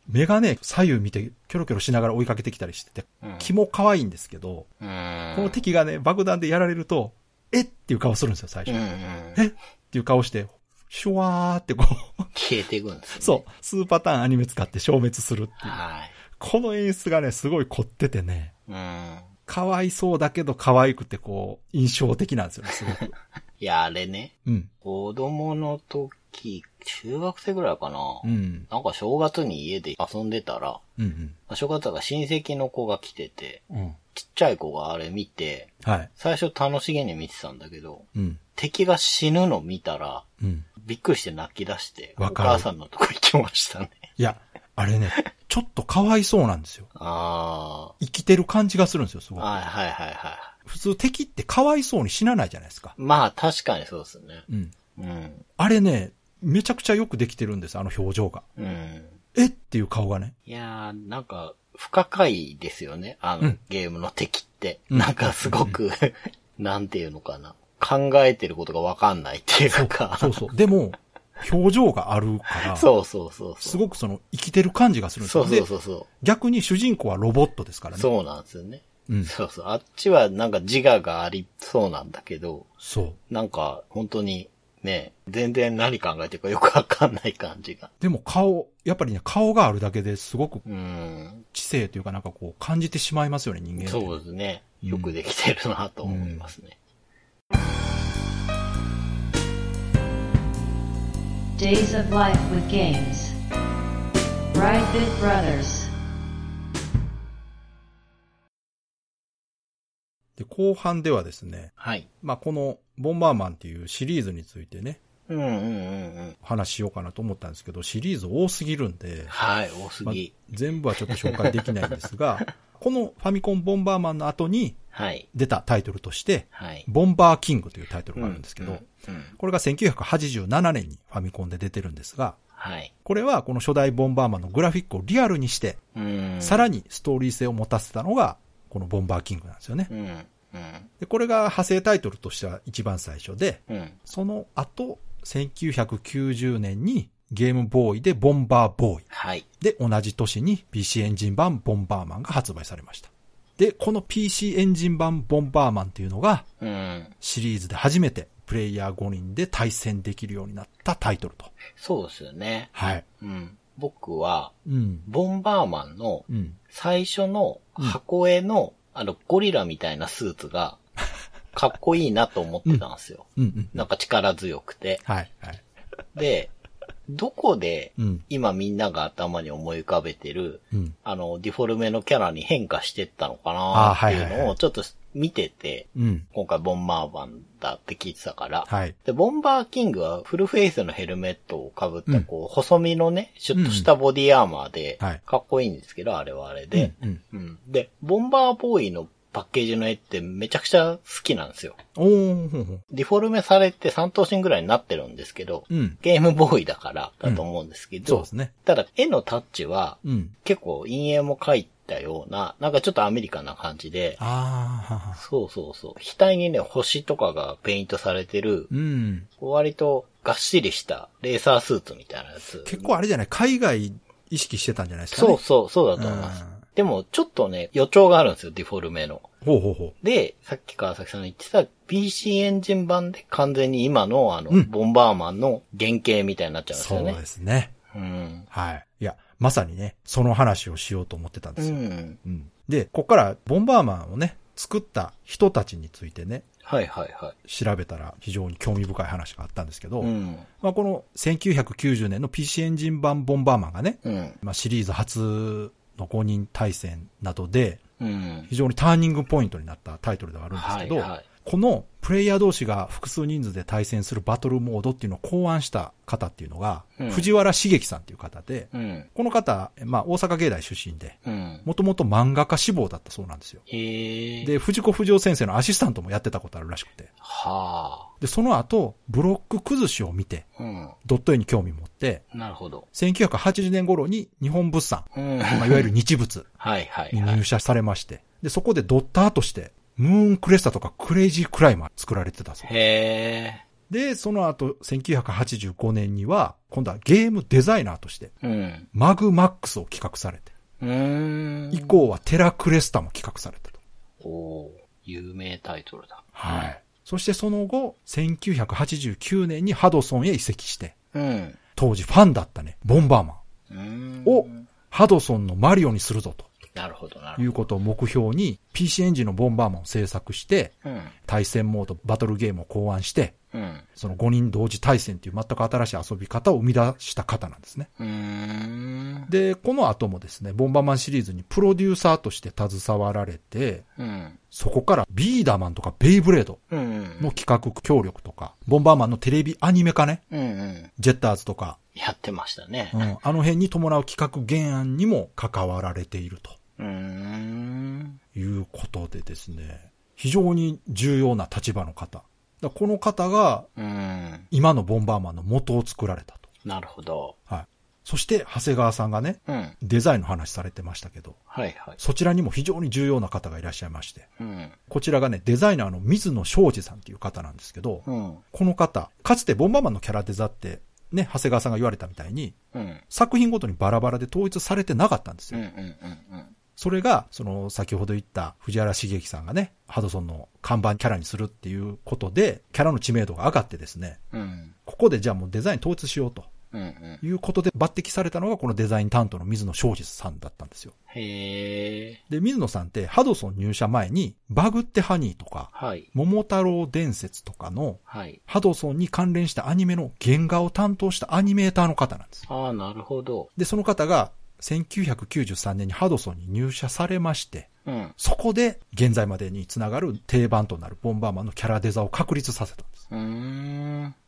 目がね、左右見てキョロキョロしながら追いかけてきたりしてて、うん。気も可愛いんですけど、うん。この敵がね、爆弾でやられると、え？っていう顔するんですよ、最初。うんうん。え？っていう顔して、シュワーってこう、消えていくんですね。そう、数パターンアニメ使って消滅するっていう。はい。この演出がね、すごい凝っててね、うん。可愛そうだけど可愛くてこう、印象的なんですよね、すごく。いや、あれね、うん。子供の時、中学生ぐらいかな。うん。なんか正月に家で遊んでたら、うんまあ正月だから親戚の子が来てて、うん。うん。ちっちゃい子があれ見て、はい。最初楽しげに見てたんだけど、うん。敵が死ぬの見たら、うん。びっくりして泣き出して、お母さんのとこ行きましたね。いや、あれね、ちょっと可哀想なんですよ。あ生きてる感じがするんですよ、すごあ。く。はいはいはいはい。普通敵って可哀想に死なないじゃないですか。まあ確かにそうですね。うん。うん。あれね、めちゃくちゃよくできてるんです、あの表情が。うん。え？っていう顔がね。いやー、なんか、不可解ですよね。あの、うんゲームの敵って。うんなんかすごく、なんていうのかな。考えてることがわかんないっていうか。そうそう。でも、表情があるから、そうそうそうそう。すごくその生きてる感じがするんですよ。そうそうでそうそ逆に主人公はロボットですからう。ね。そうなんですよね。うん。そうそう。あっちはなんか自我がありそうなんだけど、そう。なんか本当にね、全然何考えてるかよくわかんない感じが。でも顔、やっぱりね、顔があるだけですごくうん。知性というかなんかこう感じてしまいますよね、人間。そうですね。よくできてるなと思いますね。Days of Life with Games. Brightbit Brothers. で、後半ではですね、はい。まあ、このボンバーマンっていうシリーズについてね、うんうんうんうん。話しようかなと思ったんですけど、シリーズ多すぎるんで、はい、多すまあぎ。全部はちょっと紹介できないんですが、このファミコンボンバーマンの後にはい。出たタイトルとして、はい。ボンバーキングというタイトルがあるんですけど、うんうんこれが1987年にファミコンで出てるんですが、はい。これはこの初代ボンバーマンのグラフィックをリアルにして、うん。さらにストーリー性を持たせたのが、このボンバーキングなんですよね。で、これが派生タイトルとしては一番最初で、うん。その後、1990年にゲームボーイでボンバーボーイ。はい。で、同じ年に PC エンジン版ボンバーマンが発売されました。で、この PC エンジン版ボンバーマンっていうのが、うん。シリーズで初めてプレイヤー5人で対戦できるようになったタイトルと。そうですよね。はい。うん。僕は、うん。ボンバーマンのうん。最初の箱絵の、あの、ゴリラみたいなスーツが、かっこいいなと思ってたんですよ。うんうん。なんか力強くて。はい。はい。で、どこでうん。今みんなが頭に思い浮かべてる、うん。あの、ディフォルメのキャラに変化してったのかあなっていうのをちょっと見てて、うん。今回ボンバーマンだって聞いてたから、はい。で、ボンバーキングはフルフェイスのヘルメットを被った、うんこう、細身のね、シュッとしたボディアーマーでかっこいいんですけど、あれはあれで、うん。うん。で、ボンバーボーイのパッケージの絵ってめちゃくちゃ好きなんですよ。おー。ディフォルメされて3頭身ぐらいになってるんですけど、うん。ゲームボーイだからだと思うんですけど、そうですね。ただ絵のタッチはうん。結構陰影も描いたような、なんかちょっとアメリカンな感じで、あーはは。そうそうそう。額にね、星とかがペイントされてる、うん。割とがっしりしたレーサースーツみたいなやつ。結構あれじゃない？海外意識してたんじゃないですかね？そうそう、そうだと思います。うんでも、ちょっとね、予兆があるんですよ、ディフォルメの。ほうほうほで、さっき川崎さんが言ってた PC エンジン版で完全に今のあの、うんボンバーマンの原型みたいになっちゃう。うんですよね。そうですね。うん。はい。いや、まさにね、その話をしようと思ってたんでうすよ。ん。うん。で、ここからボンバーマンをね、作った人たちについてね、はいはいは調べたら非常に興味深い話があったんですけど、い。うん。まあこの1990年の PC エンジン版ボンバーマンがね、うん。まあシリーズ初の5人対戦などでうん。非常にターニングポイントになったタイトルではあるんですけど。このプレイヤー同士が複数人数で対戦するバトルモードっていうのを考案した方っていうのが、うん藤原茂樹さんっていう方で、うん。出この方、まあ大阪芸大出身で、うん。もともと漫画家志望だったそうなんですよ。で、藤子不二雄先生のアシスタントもやってたことあるらしくて。はで、その後、ブロック崩しを見て、あ。うん。ドット絵に興味持って、なるほど。1980年頃に日本物産、うん。まあ、いわゆる日物 に入。社されまして、で、そこでドッターとして、ムーンクレスタとかクレイジークライマー作られてたそう。へえ。で、その後、1985年には、今度はゲームデザイナーとして、うん。マグマックスを企画されて。以降はテラクレスタも企画されたと。おー有名タイトルだ。はい。そしてその後、1989年にハドソンへ移籍して、うん。当時ファンだったね、ボンバーマン。をハドソンのマリオにするぞとなるほどなるほいうことを目標に PC エンジンのボンバーマンを制作して、ど。うん。対戦モード、バトルゲームを考案して、うん。その5人同時対戦という全く新しい遊び方を生み出した方なんですね。で、この後もですね、ボンバーマンシリーズにプロデューサーとして携わられて、うん。そこからビーダーマンとかベイブレードうん。の企画協力とか、ボンバーマンのテレビアニメ化ね、うんうん。ジェッターズとか、やってましたねう。ん、あの辺に伴う企画原案にも関わられていると。いうことでですね、非常に重要な立場の方。だこの方がうん。今のボンバーマンの元を作られたと。なるほど。はい。そして、長谷川さんがね、うん。デザインの話されてましたけど、はいはい。そちらにも非常に重要な方がいらっしゃいまして、うん。こちらがね、デザイナーの水野昌司さんっていう方なんですけど、うん。この方、かつてボンバーマンのキャラデザって、ね、長谷川さんが言われたみたいに、うん。作品ごとにバラバラで統一されてなかったんですよ。うんうんうんそれが、その、先ほど言った藤原茂樹さんがね、ハドソンの看板キャラにするっていうことで、キャラの知名度が上がってですね、うん。うん。ここでじゃあもうデザイン統一しようとうんうん。いうことで抜擢されたのがこのデザイン担当の水野昌司さんだったんですよ。へえ。で、水野さんってハドソン入社前に、バグってハニーとか、はい。桃太郎伝説とかの、はい。ハドソンに関連したアニメの原画を担当したアニメーターの方なんです。ああ、なるほど。で、その方が1993年にハドソンに入社されまして、うん。そこで現在までにつながる定番となるボンバーマンのキャラデザを確立させたんです。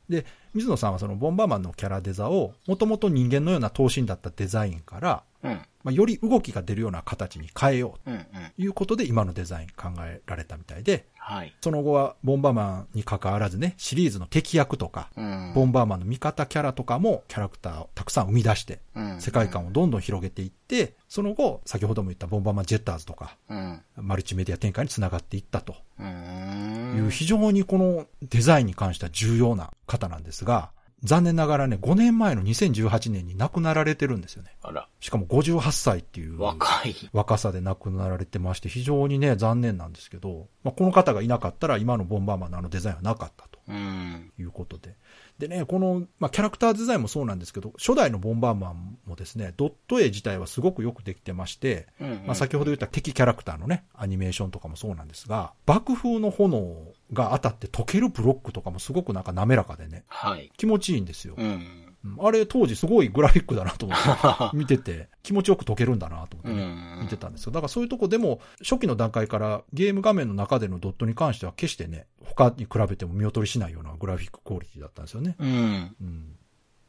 で、水野さんはそのボンバーマンのキャラデザを、もともと人間のような頭身だったデザインから、うん。まあ、より動きが出るような形に変えよう。ということで今のデザイン考えられたみたいで、はい。その後はボンバーマンに関わらずね、シリーズの敵役とか、うん。ボンバーマンの味方キャラとかもキャラクターをたくさん生み出して、うん世界観をどんどん広げていって、その後、先ほども言ったボンバーマンジェッターズとか、うん。マルチメディア展開につながっていったとういー。うん非常にこのデザインに関しては重要な方なんですが、残念ながらね、5年前の2018年に亡くなられてるんですよね。あら、しかも58歳っていう若い。若さで亡くなられてまして、非常にね、残念なんですけど、まあ、この方がいなかったら今のボンバーマンのあのデザインはなかったとうん。いうことで。でね、この、まあ、キャラクターデザインもそうなんですけど、初代のボンバーマンもですね、ドット絵自体はすごくよくできてまして、うんうんまあ、先ほど言った敵キャラクターのね、アニメーションとかもそうなんですが、爆風の炎が当たって溶けるブロックとかもすごくなんか滑らかでね、はい。気持ちいいんですよ。うん。うんあれ当時すごいグラフィックだなと思って 見てて、気持ちよく溶けるんだなと思って見てたんですよ。だからそういうとこでも、初期の段階からゲーム画面の中でのドットに関しては決してね、他に比べても見劣りしないようなグラフィッククオリティだったんですよね。うん。うん。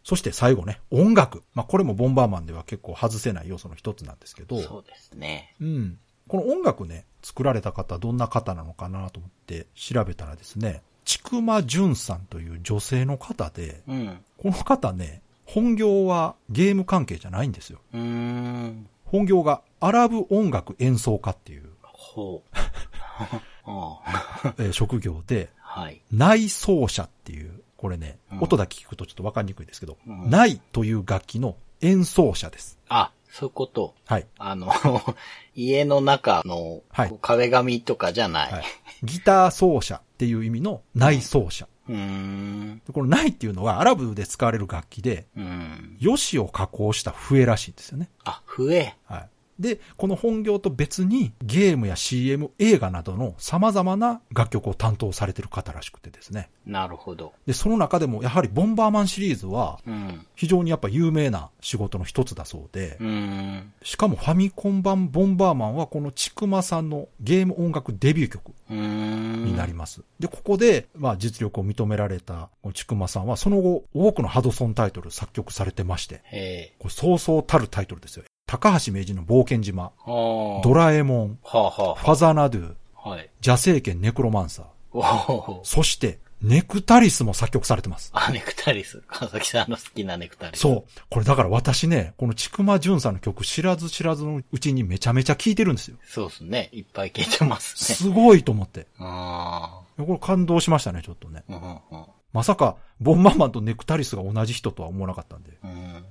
そして最後ね、音楽。まあこれもボンバーマンでは結構外せない要素の一つなんですけど、そうですね。うん。この音楽ね、作られた方、どんな方なのかなと思って調べたらですね、ちくまじゅんさんという女性の方で、うん。この方ね、本業はゲーム関係じゃないんですよ。本業がアラブ音楽演奏家っていう、ほう。えー職業で、はい。内奏者っていう、これね、うん音だけ聞くとちょっとわかりにくいですけど、うん内という楽器の演奏者です。あ、そういうこと？はい。あの、家の中のはい壁紙とかじゃない？はい。ギター奏者っていう意味の内奏者。うーん。でこの内っていうのはアラブで使われる楽器で、うん。ヨシを加工した笛らしいんですよね。あ、笛？はい。で、この本業と別にゲームや CM、映画などの様々な楽曲を担当されてる方らしくてですね。なるほど。で、その中でもやはりボンバーマンシリーズはうん。非常にやっぱ有名な仕事の一つだそうで、うーん。しかもファミコン版ボンバーマンはこのちくまさんのゲーム音楽デビュー曲。になります。で、ここで、まあ実力を認められたちくまさんはその後多くのハドソンタイトル作曲されてまして。これそうそうたるタイトルですよ。高橋名人の冒険島、はあ。ドラえもん、はあはファザナドゥ、あ。はい。邪聖剣ネクロマンサー。そしてネクタリスも作曲されてます。あ、ネクタリス。川崎さんの好きなネクタリス。そう。これだから私ね、このちくまじゅんさんの曲知らず知らずのうちにめちゃめちゃ聴いてるんですよ。そうですね。いっぱい聞いてますね。すごいと思って。あこれ感動しましたね、ちょっとね。あ。うんうんまさか、ボンバーマンとネクタリスが同じ人とは思わなかったんで。うん。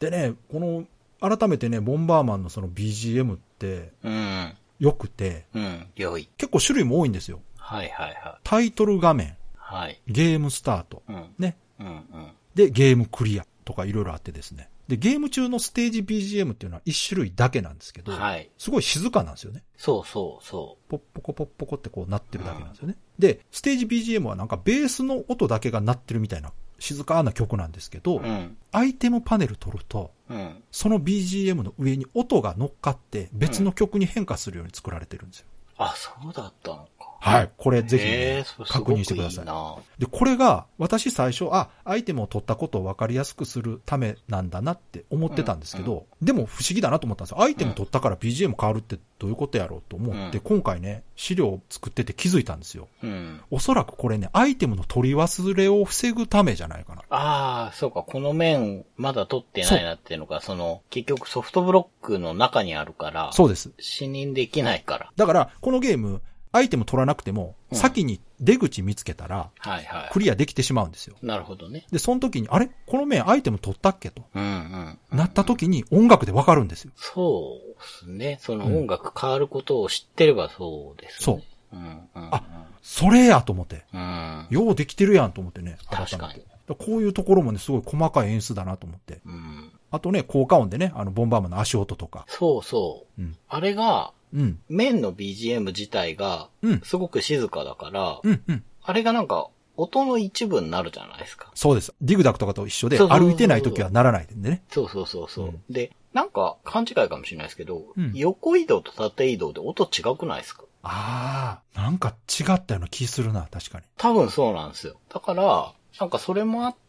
でね、この、改めてね、ボンバーマンのその BGM ってうん。良くて、うん。良い。結構種類も多いんですよ。はいはいはい。タイトル画面、はい。ゲームスタート、うん。ね。うんうん。で、ゲームクリアとかいろいろあってですね。で、ゲーム中のステージ BGM っていうのは一種類だけなんですけど、はい。すごい静かなんですよね。そうそうそポッポコポッポコってこうなってるだけなんですよね。で、ステージ BGM はなんかベースの音だけが鳴ってるみたいな静かな曲なんですけど、う。うん。アイテムパネル取ると、うん。その BGM の上に音が乗っかって別の曲に変化するように作られてるんですよ。あ、そうだったのか。はい。これぜひ確認してください。いいなで、これが私最初、あ、アイテムを取ったことを分かりやすくするためなんだなって思ってたんですけど、でも不思議だなと思ったんですよ。アイテム取ったから BGM 変わるってどういうことやろうと思って、うん今回ね、資料を作ってて気づいたんですよ。うん。おそらくこれね、アイテムの取り忘れを防ぐためじゃないかな。ああ、そうか、この面、まだ取ってないなっていうのが、その、結局ソフトブロックの中にあるから、そうです。視認できないから。だから、このゲーム、アイテム取らなくても、うん先に出口見つけたら、はいはクリアできてしまうんですよ。い。なるほどね。で、その時に、あれ？この面アイテム取ったっけと、うんうん。なった時に音楽でわかるんですよ。そうですね。その音楽変わることを知ってればそうですね。う。うんうん、うん。あそれやと思って。うん。ようできてるやんと思ってね。確かにこういうところもね、すごい細かい演出だなと思って。うん。あとね、効果音でね、あの、ボンバーマンの足音とか。そうそう。うん。あれが、うん。面の BGM 自体がうん、すごく静かだから、うん、うん。あれがなんか、音の一部になるじゃないですか。そうです。ディグダクとかと一緒で、歩いてない時はならないんでね。そうそうそうそう、うんで、なんか勘違いかもしれないですけど、うん横移動と縦移動で音違くないですか？ああ、なんか違ったような気するな、確かに。多分そうなんですよ。だから、なんかそれもあって、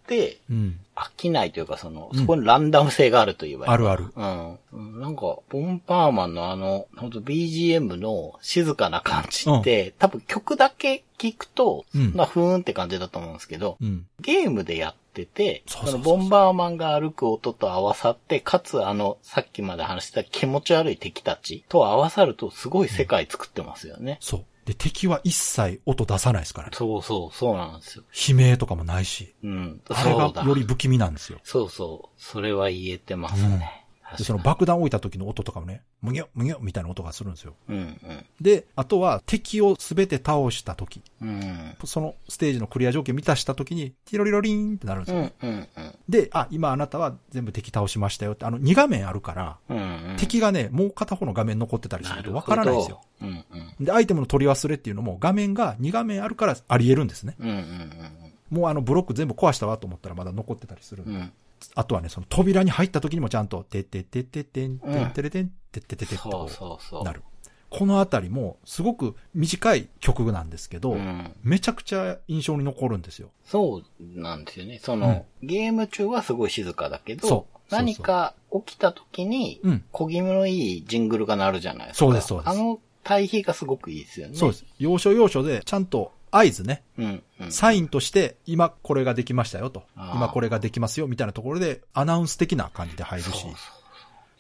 うん。飽きないというかその、うんそこにランダム性があると言えばいいあるある。うん。うんなんか、ボンパーマンのあの、本当 BGM の静かな感じって、多分曲だけ聞くと、うんふーんって感じだと思うんですけど、うん。ゲームでやってて、そのボンバーマンが歩く音と合わさって、かつあの、さっきまで話してた気持ち悪い敵たちと合わさるとすごい世界作ってますよね。そう。で、敵は一切音出さないですからね。そうそう、そうなんですよ。悲鳴とかもないし。うん。あれがより不気味なんですよ。そうそう。それは言えてますね。で、その爆弾置いた時の音とかもね、むぎょ、むぎょみたいな音がするんですよ。うんで、あとは敵をすべて倒した時、うん。うん。そのステージのクリア条件満たした時に、ティロリロリーンってなるんですよ。うんうんうん。で、あ、今あなたは全部敵倒しましたよって、あの2画面あるから、うんうん。敵がね、もう片方の画面残ってたりするとわからないんですよ。うんうん。で、アイテムの取り忘れっていうのも画面が2画面あるからあり得るんですね。うんうんもうあのブロック全部壊したわと思ったらまだ残ってたりするんでうん。あとはね、その扉に入った時にもちゃんと、てててててん、てってれてん、ててててってそうこそうそうう。なる。このあたりもすごく短い曲なんですけど、うん。めちゃくちゃ印象に残るんですよ。そうなんですよね。その、ゲーム中はすごい静かだけど、何か起きた時に、小気味のいいジングルが鳴るじゃないですか。そうですそうですあの対比がすごくいいですよね。そうです。要所要所でちゃんと合図ね、うん、うん。サインとして、今これができましたよと今これができますよみたいなところで、アナウンス的な感じで入るしそうそう。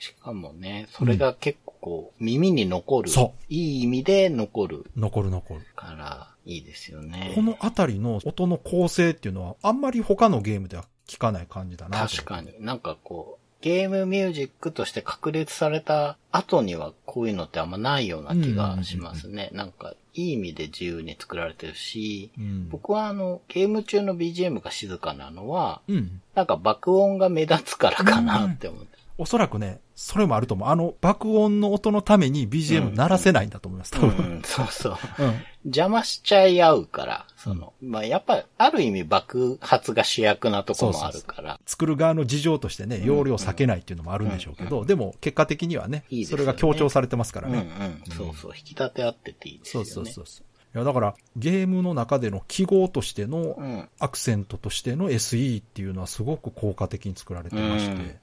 しかもね、それが結構耳に残る。そいい意味で残る残る残る。から、いいですよね。このあたりの音の構成っていうのは、あんまり他のゲームでは聞かない感じだなと確かに。なんかこう、ゲームミュージックとして確立された後にはこういうのってあんまないような気がしますね。なんか、いい意味で自由に作られてるし、うん。僕はあの、ゲーム中の BGM が静かなのは、うん。なんか爆音が目立つからかなって思って。おそらくね、それもあると思う。あの、爆音の音のために BGM 鳴らせないんだと思います、多う分。ん、そうそう。うん。邪魔しちゃい合うから、その、まあ、やっぱり、ある意味爆発が主役なとこもあるから。作る側の事情としてね、容量避けないっていうのもあるんでしょうけど、でも結果的にはねいいねそれが強調されてますからうんうね。ん。そうそう。引き立て合ってていいですそうよね。そうそうそう。いや、だから、ゲームの中での記号としてのうん。アクセントとしての SE っていうのはすごく効果的に作られてまして、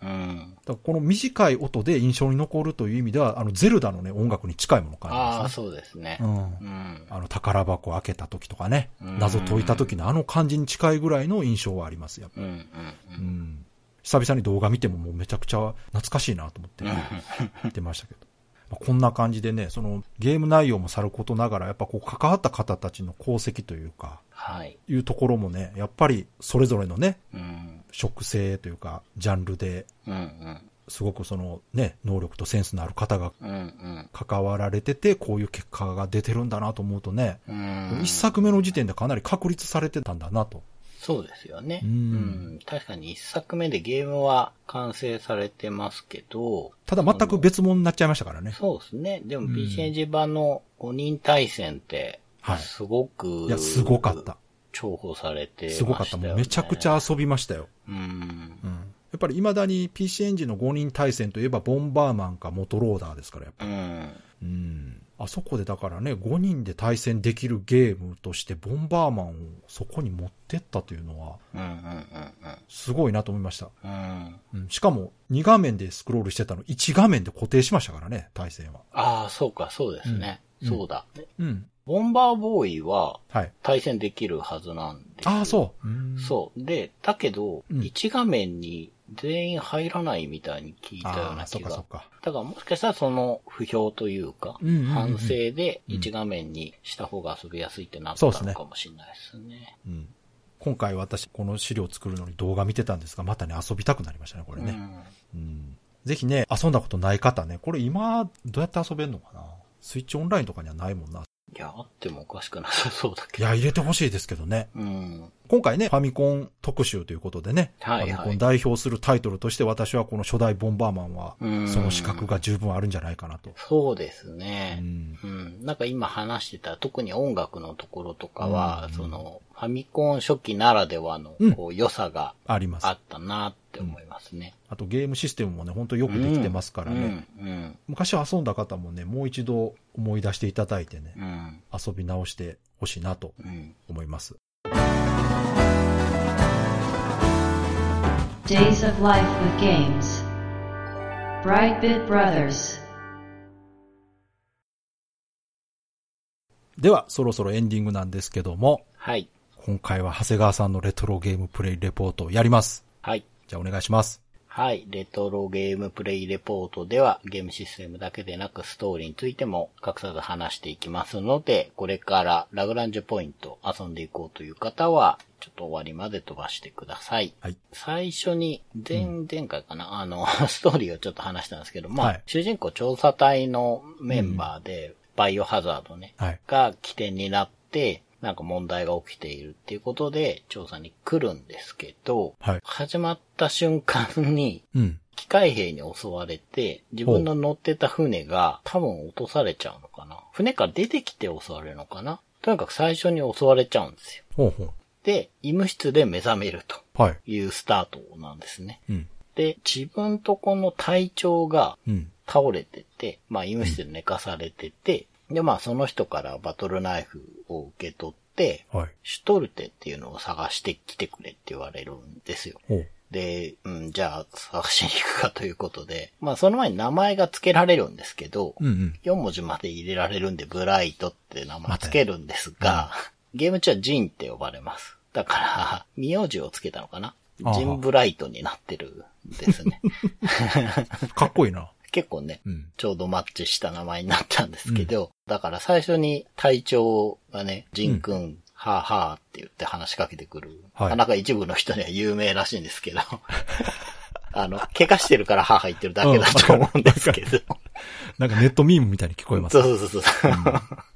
この短い音で印象に残るという意味では、あの、ゼルダのね、音楽に近いものを感じああ、ますね。そうですね。うん。うん。あの、宝箱を開けた時とかね、うん謎解いた時のあの感じに近いぐらいの印象はあります、やっぱうん。うん。う。ん。久々に動画見てももうめちゃくちゃ懐かしいなと思って、見てましたけど。まあこんな感じでね、そのゲーム内容もさることながら、やっぱこう関わった方たちの功績というか、はい。いうところもね、やっぱりそれぞれのね、うん。職性というか、ジャンルで、うん。うん。すごくそのね、能力とセンスのある方がうん。関わられてて、こういう結果が出てるんだなと思うとね、うん。一作目の時点でかなり確立されてたんだなと。そうですよね。ううんん。確かに一作目でゲームは完成されてますけど、ただ全く別物になっちゃいましたからね。そうですね。でもうん PC エンジン版の5人対戦ってはい、すごく、いや、すごかった。重宝されてましたよ、ね。すごかった。もうめちゃくちゃ遊びましたよ。うん。うん。やっぱり未だに PC エンジンの5人対戦といえばボンバーマンかモトローダーですから、やっぱり。うん。うん。あそこでだからね、5人で対戦できるゲームとしてボンバーマンをそこに持ってったというのは、すごいなと思いました。しかも、2画面でスクロールしてたの、1画面で固定しましたからね、対戦は。ああ、そうか、そうですね。うんそうだ。うん。ボンバーボーイははい。対戦できるはずなんですよああ、そう。うんそう。で、だけど、うん1画面に全員入らないみたいに聞いたような気が。っかそっか。だからもしかしたらその不評というか、うんうんうんうん反省でうん1画面にした方が遊びやすいってなったそうですねのかもしれないですね。うん。今回私、この資料を作るのに動画見てたんですが、またね、遊びたくなりましたね、これね。うん。ぜひね、遊んだことない方ね、これ今、どうやって遊べるのかなスイッチオンラインとかにはないもんな。いや、あってもおかしくなさそうだけど。いや、入れてほしいですけどね。うん。今回ね、ファミコン特集ということでね、はいはいファミコン代表するタイトルとして私はこの初代ボンバーマンは、うんその資格が十分あるんじゃないかなと。そうですうね。ん。うん。なんか今話してた、特に音楽のところとかは、うんその、ファミコン初期ならではのうん、こう、良さがあります。あったなって思いますね。あとゲームシステムもね、本当よくできてますからね。うん。うん。昔遊んだ方もね、もう一度思い出していただいてね、うん。遊び直してほしいなとうん。思います。Days of Life with Games. Brightbit Brothers. では、そろそろエンディングなんですけども、はい。今回は長谷川さんのレトロゲームプレイレポートをやります。はい。じゃあお願いします。はい。レトロゲームプレイレポートでは、ゲームシステムだけでなくストーリーについても隠さず話していきますので、これからラグランジュポイント遊んでいこうという方は、ちょっと終わりまで飛ばしてください。はい。最初に、前、前回かな、あの、ストーリーをちょっと話したんですけど、まあ、はい主人公調査隊のメンバーで、バイオハザードね、はい。が起点になって、なんか問題が起きているっていうことで、調査に来るんですけど、はい。始まった瞬間に、うん。機械兵に襲われて、自分の乗ってた船が多分落とされちゃうのかな。船から出てきて襲われるのかな。とにかく最初に襲われちゃうんですよ。ほうほう。で、医務室で目覚めるとはい。いうスタートなんですね。うん。で、自分とこの隊長がうん。倒れてて、まあ医務室で寝かされてて、で、まあその人からバトルナイフを受け取って、はい。シュトルテっていうのを探してきてくれって言われるんですよ。で、うん、じゃあ探しに行くかということで、まあその前に名前が付けられるんですけど、うんうん。4文字まで入れられるんで、ブライトって名前付けるんですが、ゲーム中はジンって呼ばれます。だから、名字を付けたのかな？ジンブライトになってるんですね。かっこいいな。結構ね、うん。ちょうどマッチした名前になったんですけど、だから最初に隊長がね、ジンくん、はあはあって言って話しかけてくる。はいなんか一部の人には有名らしいんですけど、あの、怪我してるからはあはあ言ってるだけだと思うんですけど。なんかネットミームみたいに聞こえます。そうそうそうそう。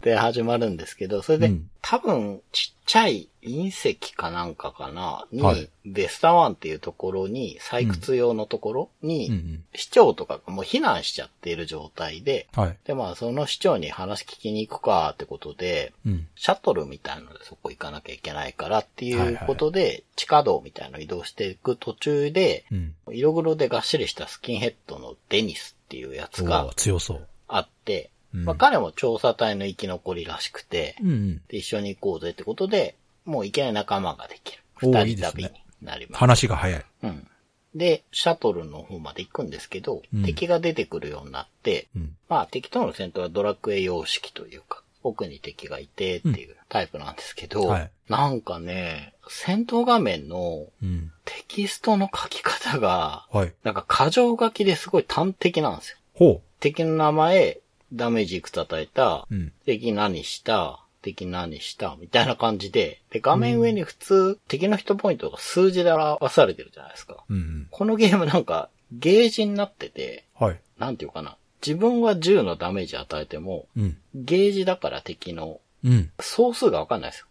で、始まるんですけど、それで、うん多分、ちっちゃい隕石かなんかかな？に、はいベスタワンっていうところに、採掘用のところに、うんうん。市長とかがもう避難しちゃっている状態で、はい。で、まあ、その市長に話聞きに行くかってことで、うん。シャトルみたいなのでそこ行かなきゃいけないからっていはいうはいことで、地下道みたいなの移動していく途中で、うん。色黒でがっしりしたスキンヘッドのデニスっていうやつおがー強そう。あって、うんまあ彼も調査隊の生き残りらしくて、うんうん。で一緒に行こうぜってことで、もういきなり仲間ができる。二人旅にいいですねなります。話が早い。うん。で、シャトルの方まで行くんですけど、うん敵が出てくるようになって、うん。まあ敵との戦闘はドラクエ様式というか、奥に敵がいてっていうタイプなんですけど、はいなんかね、戦闘画面のうん。テキストの書き方が、はい。なんか過剰書きですごい端的なんですよ。ほ敵の名前、ダメージいくつ叩いた、う。うん。敵何した、敵何した、みたいな感じで、で、画面上に普通、敵のヒットポイントが数字で表されてるじゃないですか。うんうん。このゲームなんか、ゲージになってて、はい。なんていうかな。自分は10のダメージ与えても、うん。ゲージだから敵のうん。総数がわかんないですよ。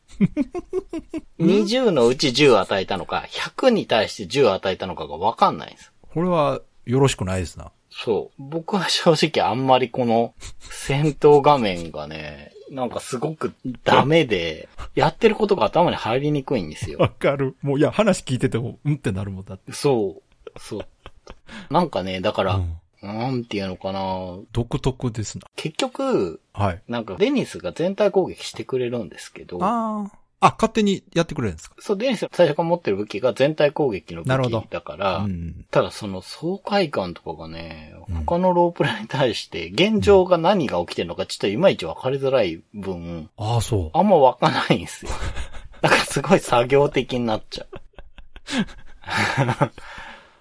20のうち10与えたのか、100に対して10与えたのかがわかんないんです。これは、よろしくないですな。そう。僕は正直あんまりこの戦闘画面がね、なんかすごくダメで、やってることが頭に入りにくいんですよ。わかる。もう、いや、話聞いてても、うんってなるもんだって。そう。そう。なんかね、だから、うんなんていうのかな。独特ですな。結局、はい。なんかデニスが全体攻撃してくれるんですけど、ああ。あ、勝手にやってくれるんですか？そう、デニスが最初から持ってる武器が全体攻撃の武器だから、うん。ただその爽快感とかがね、うん他のロープレイに対して現状が何が起きてるのかちょっといまいち分かりづらい分、ああ、そう。あんま湧かないんですよ。だからすごい作業的になっちゃう。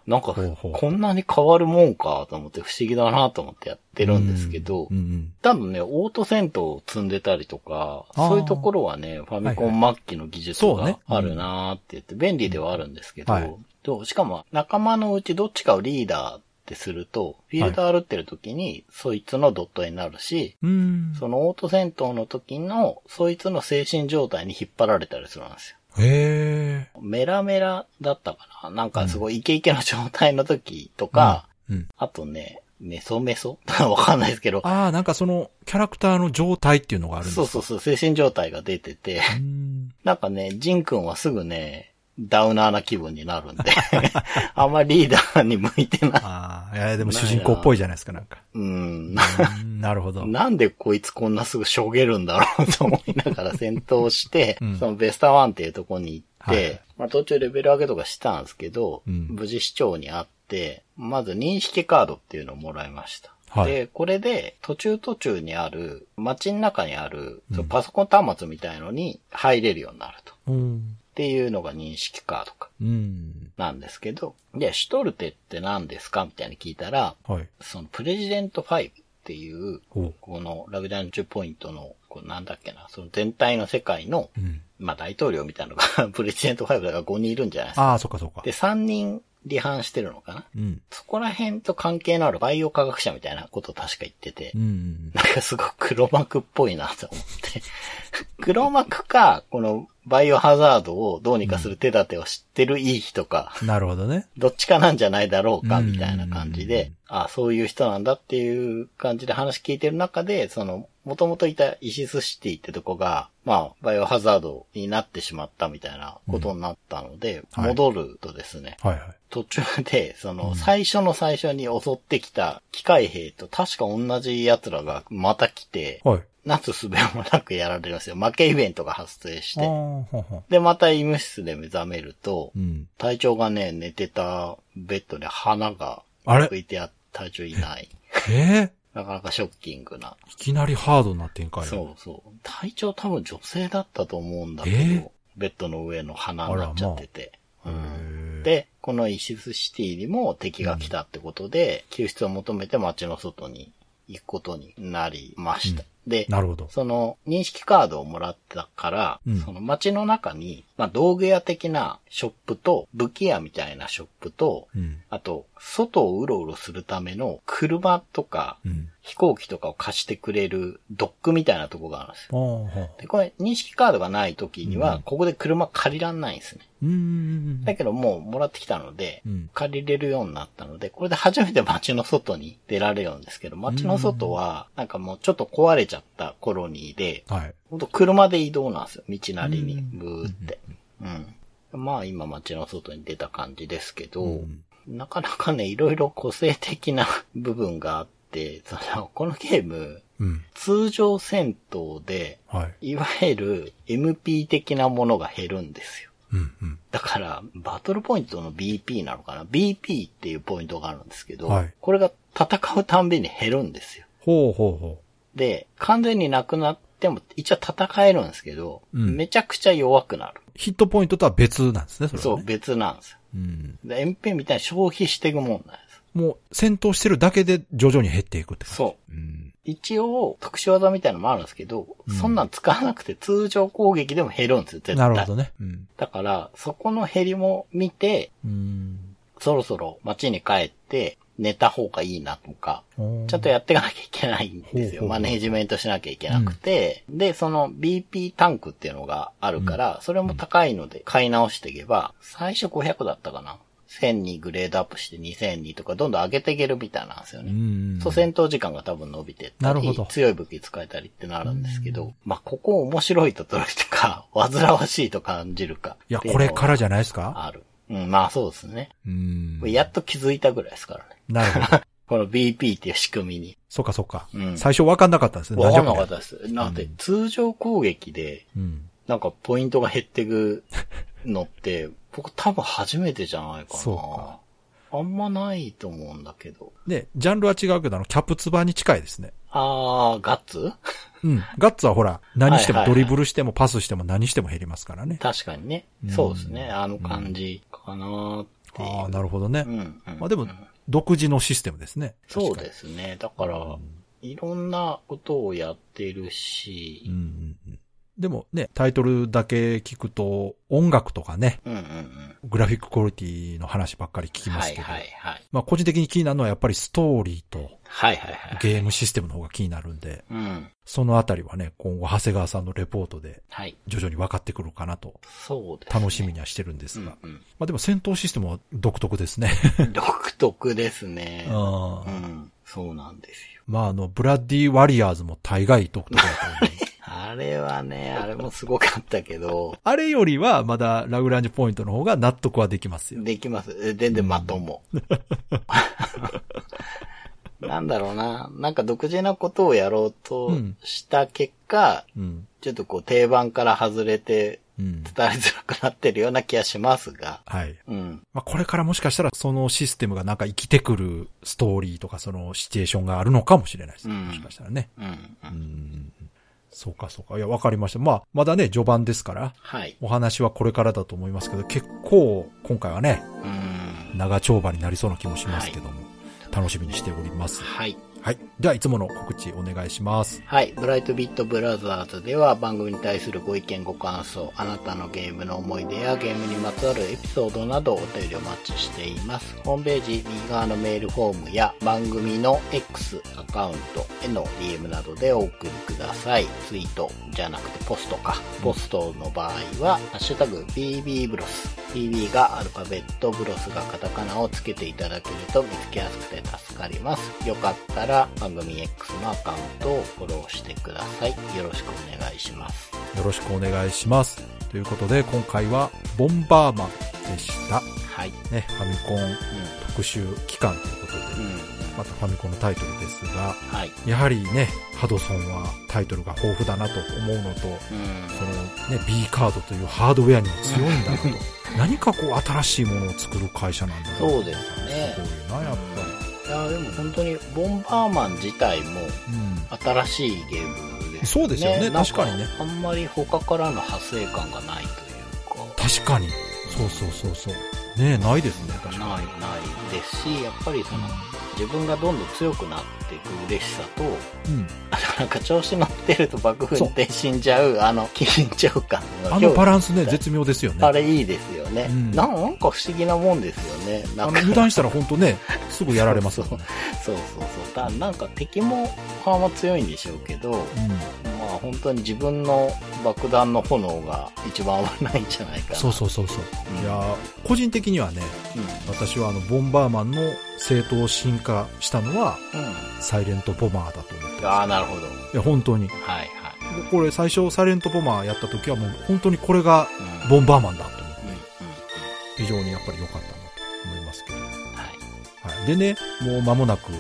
なんかこんなに変わるもんかと思って不思議だなと思ってやってるんですけど、うんうん。多分ね、オート戦闘を積んでたりとか、そういうところはね、ファミコン末期の技術があるなーって言って、便利ではあるんですけど、はい。としかも仲間のうちどっちかをリーダーってすると、フィールド歩ってる時に、そいつのドットになるし、うん。そのオート戦闘の時の、そいつの精神状態に引っ張られたりするんですよ。へえ。メラメラだったかな？なんかすごいイケイケの状態の時とか、うん。あとね、メソメソ？わかんないですけど、ああ、なんかその、キャラクターの状態っていうのがあるんですそうそうそう、精神状態が出てて、うん。なんかね、ジン君はすぐね、ダウナーな気分になるんで、あんまりリーダーに向いてない。ああ、いや、でも主人公っぽいじゃないですか、なんか。うん。うんなるほど。なんでこいつこんなすぐしょげるんだろうと思いながら戦闘して、うんそのベスタワンっていうとこに行って、はいまあ途中レベル上げとかしたんですけど、うん無事市長に会って、まず認識カードっていうのをもらいました。はいで、これで途中途中にある、街の中にある、パソコン端末みたいのに入れるようになると。うん。っていうのが認識か。うん。なんですけど、で、シュトルテって何ですか？みたいに聞いたら、はい。そのプレジデント5っていう。このラグダン10ポイントの、こうなんだっけな、その全体の世界の、うん。まあ大統領みたいなのが プレジデント5だから5人いるんじゃないですか。ああ、そっかそっかで、。3人離反してるのかな？うん。そこら辺と関係のあるバイオ科学者みたいなことを確か言ってて、うん。なんかすごく黒幕っぽいなと思って。黒幕か、このバイオハザードをどうにかする手立てを知ってるいい人か、なるほどね。どっちかなんじゃないだろうか、うんみたいな感じで、あそういう人なんだっていう感じで話聞いてる中で、その、もともといたイシスシティってとこが、まあ、バイオハザードになってしまったみたいなことになったので、はい戻るとですね、はいはい。途中で、その、うん最初の最初に襲ってきた機械兵と確か同じ奴らがまた来て、はい。なすすべもなくやられるんですよ。負けイベントが発生して。で、また医務室で目覚めるとう。う、ん。隊長がね、寝てたベッドで花があれ？拭いてあ隊長いない。ええなかなかショッキングな。いきなりハードな展開。そうそう。隊長多分女性だったと思うんだけど、え？ーベッドの上の花になっちゃってて。へうんー、で、このイシスシティにも敵が来たってことで、救出を求めて街の外に行くことになりました。で、なるほど。その認識カードをもらったから、うんその街の中に、まあ道具屋的なショップと、武器屋みたいなショップと、うん。あと、外をうろうろするための車とか、うん。飛行機とかを貸してくれるドックみたいなとこがあるんですよ。で、これ認識カードがない時には、うんここで車借りらんないんですね。うーん。だけどもうもらってきたので、うん借りれるようになったので、これで初めて街の外に出られるんですけど、街の外は、なんかもうちょっと壊れちゃったコロニーで、はい。ほんと車で移動なんですよ。道なりに、うんブーって。うん。まあ今街の外に出た感じですけど、うんなかなかね、いろいろ個性的な部分があって、その、このゲーム、うん。通常戦闘で、はい。いわゆる MP 的なものが減るんですよ。うん。うん。だから、バトルポイントの BP なのかな ?BP っていうポイントがあるんですけど、はいこれが戦うたんびに減るんですよ。ほうほうほで、完全になくなっても一応戦えるんですけど、うんめちゃくちゃ弱くなる。う。ヒットポイントとは別なんですね、それは、ね。そう、別なんですよ。うん。で MP みたいに消費していくもんなんです。もう、戦闘してるだけで徐々に減っていくって感じ。そう。うん。一応、特殊技みたいなのもあるんですけど、うんそんなん使わなくて通常攻撃でも減るんですよ、絶対。なるほどね。うん。だから、そこの減りも見て、うん。そろそろ街に帰って寝た方がいいなとか、ちゃんとやっていかなきゃいけないんですよ。マネージメントしなきゃいけなくて、で、その BP タンクっていうのがあるから、それも高いので買い直していけば、最初500だったかな。1000にグレードアップして2000にとかどんどん上げていけるみたいなんですようね。ん。そう、戦闘時間が多分伸びてったり強い武器使えたりってなるんですけど、まあ、ここ面白いと捉えてか、煩わしいと感じるか。いや、これからじゃないですか？ある。うん、まあそうですね。うん。やっと気づいたぐらいですからね。なるほど。この BP っていう仕組みに。そっかそっか。うん最初分かんなかったんですね。わかんなかったです。なんで、通常攻撃で。なんかポイントが減ってくのって、僕多分初めてじゃないかな。そうかあんまないと思うんだけど。で、ジャンルは違うけど、あの、キャプツバに近いですね。あー、ガッツ？うん。ガッツはほら、何してもドリブルしてもパスしても何しても減りますからね。確かにね。うんそうですね。あの感じかなーっていう。ああ、なるほどね。うん、うん。まあでも、独自のシステムですね。そうですね。だから、いろんなことをやってるしうん、うんうん。でもね、タイトルだけ聞くと、音楽とかね、うん、うん、うん。グラフィッククオリティの話ばっかり聞きますけど、はいはいはい。まあ個人的に気になるのはやっぱりストーリーとはいはいはい。ゲームシステムの方が気になるんで、うん。そのあたりはね、今後長谷川さんのレポートではい。徐々に分かってくるかなと。楽しみにはしてるんですが。うん、まあでも戦闘システムは独特ですね。うん。独特ですね。あうーん。そうなんですよ。まああの、ブラッディ・ワリアーズも大概独特だと思う。あれはね、あれもすごかったけど、あれよりはまだラグランジュポイントの方が納得はできますよ。できます。え全然まとも。なんだろうな。なんか独自なことをやろうとした結果、うん。ちょっとこう定番から外れてうん。伝わりづらくなってるような気がしますが、はい。うん。まあこれからもしかしたらそのシステムがなんか生きてくるストーリーとかそのシチュエーションがあるのかもしれないですね。うんもしかしたらね。うん。う。うんん。そうかそうか。いや、わかりました。まあ、まだね、序盤ですから、はい。お話はこれからだと思いますけど、結構今回はね、うん。長丁場になりそうな気もしますけども、楽しみにしております。はい。はい。では、いつもの告知お願いします。はい。ブライトビットブラザーズでは番組に対するご意見ご感想、あなたのゲームの思い出やゲームにまつわるエピソードなどお便りお待ちしています。ホームページ右側のメールフォームや番組の X アカウントへの DM などでお送りください。ツイートじゃなくてポストか。ポストの場合は、ハッシュタグ BB ブロス。BB がアルファベット、ブロスがカタカナをつけていただけると見つけやすくて助かります。よかったら番組 X のアカウントをフォローしてください。よろしくお願いします。よろしくお願いします。ということで、今回は、ボンバーマンでした。はい。ね、ファミコン特集期間ということで、うん。うん。またファミコンのタイトルですが、はい。やはりね、ハドソンはタイトルが豊富だなと思うのと、うん。そのね、B カードというハードウェアにも強いんだなと。何かこう新しいものを作る会社なんだなそうですねすごいな、やっぱいや、でも本当に、ボンバーマン自体も。新しいゲームですそうですよね確かにねあんまり他からの派生感がないというか。確かに。そうそうそうそう。ねないですね、確かない、ないですし、やっぱりその、自分がどんどん強くなっていく嬉しさと、うん。なんか調子乗ってると爆風で死んじゃう、あの、緊張感あのバランンスね、絶妙ですよね。あれいいですよね、うんなんか不思議なもんですよね。なんか油断したら本当ね、すぐやられますもんね。そうそうそう。だなんか敵も、まあまあ強いんでしょうけど、うん。まあ本当に自分の爆弾の炎が一番危ないんじゃないかな。そうそうそうそう。うんいやー個人的にはね、私はあの、ボンバーマンの正当進化したのは、うん。うん。サイレントボマーだと思ってああ。なるほど。いや、本当に。はいはい。これ最初サイレントボマーやった時はもう本当にこれがうんボンバーマンだと思って、うんうん非常にやっぱり良かったでね、もう間もなくに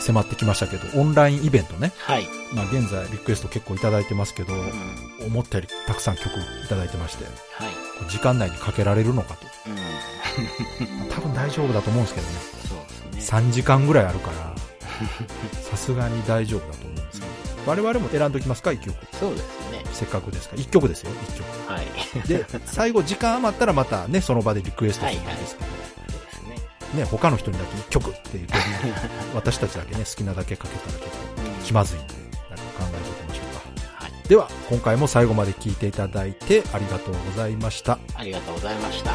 迫ってきましたけど、オンラインイベントね。はい。まあ現在リクエスト結構いただいてますけど、うん。思ったよりたくさん曲いただいてまして、はい。時間内にかけられるのかと。うん。多分大丈夫だと思うんですけどね。そうですね。3時間ぐらいあるから、さすがに大丈夫だと思うんですけど。我々も選んでおきますか、1曲。そうですね。せっかくですから。1曲ですよ、1曲。はい。で、最後時間余ったらまたね、その場でリクエストするんですけど、そうですね。ね、他の人にだけ1曲って言って、私たちだけね、好きなだけかけたらちょっと気まずいんで、なんか考えておきましょうか。はい。では、今回も最後まで聞いていただいてありがとうございました。ありがとうございました。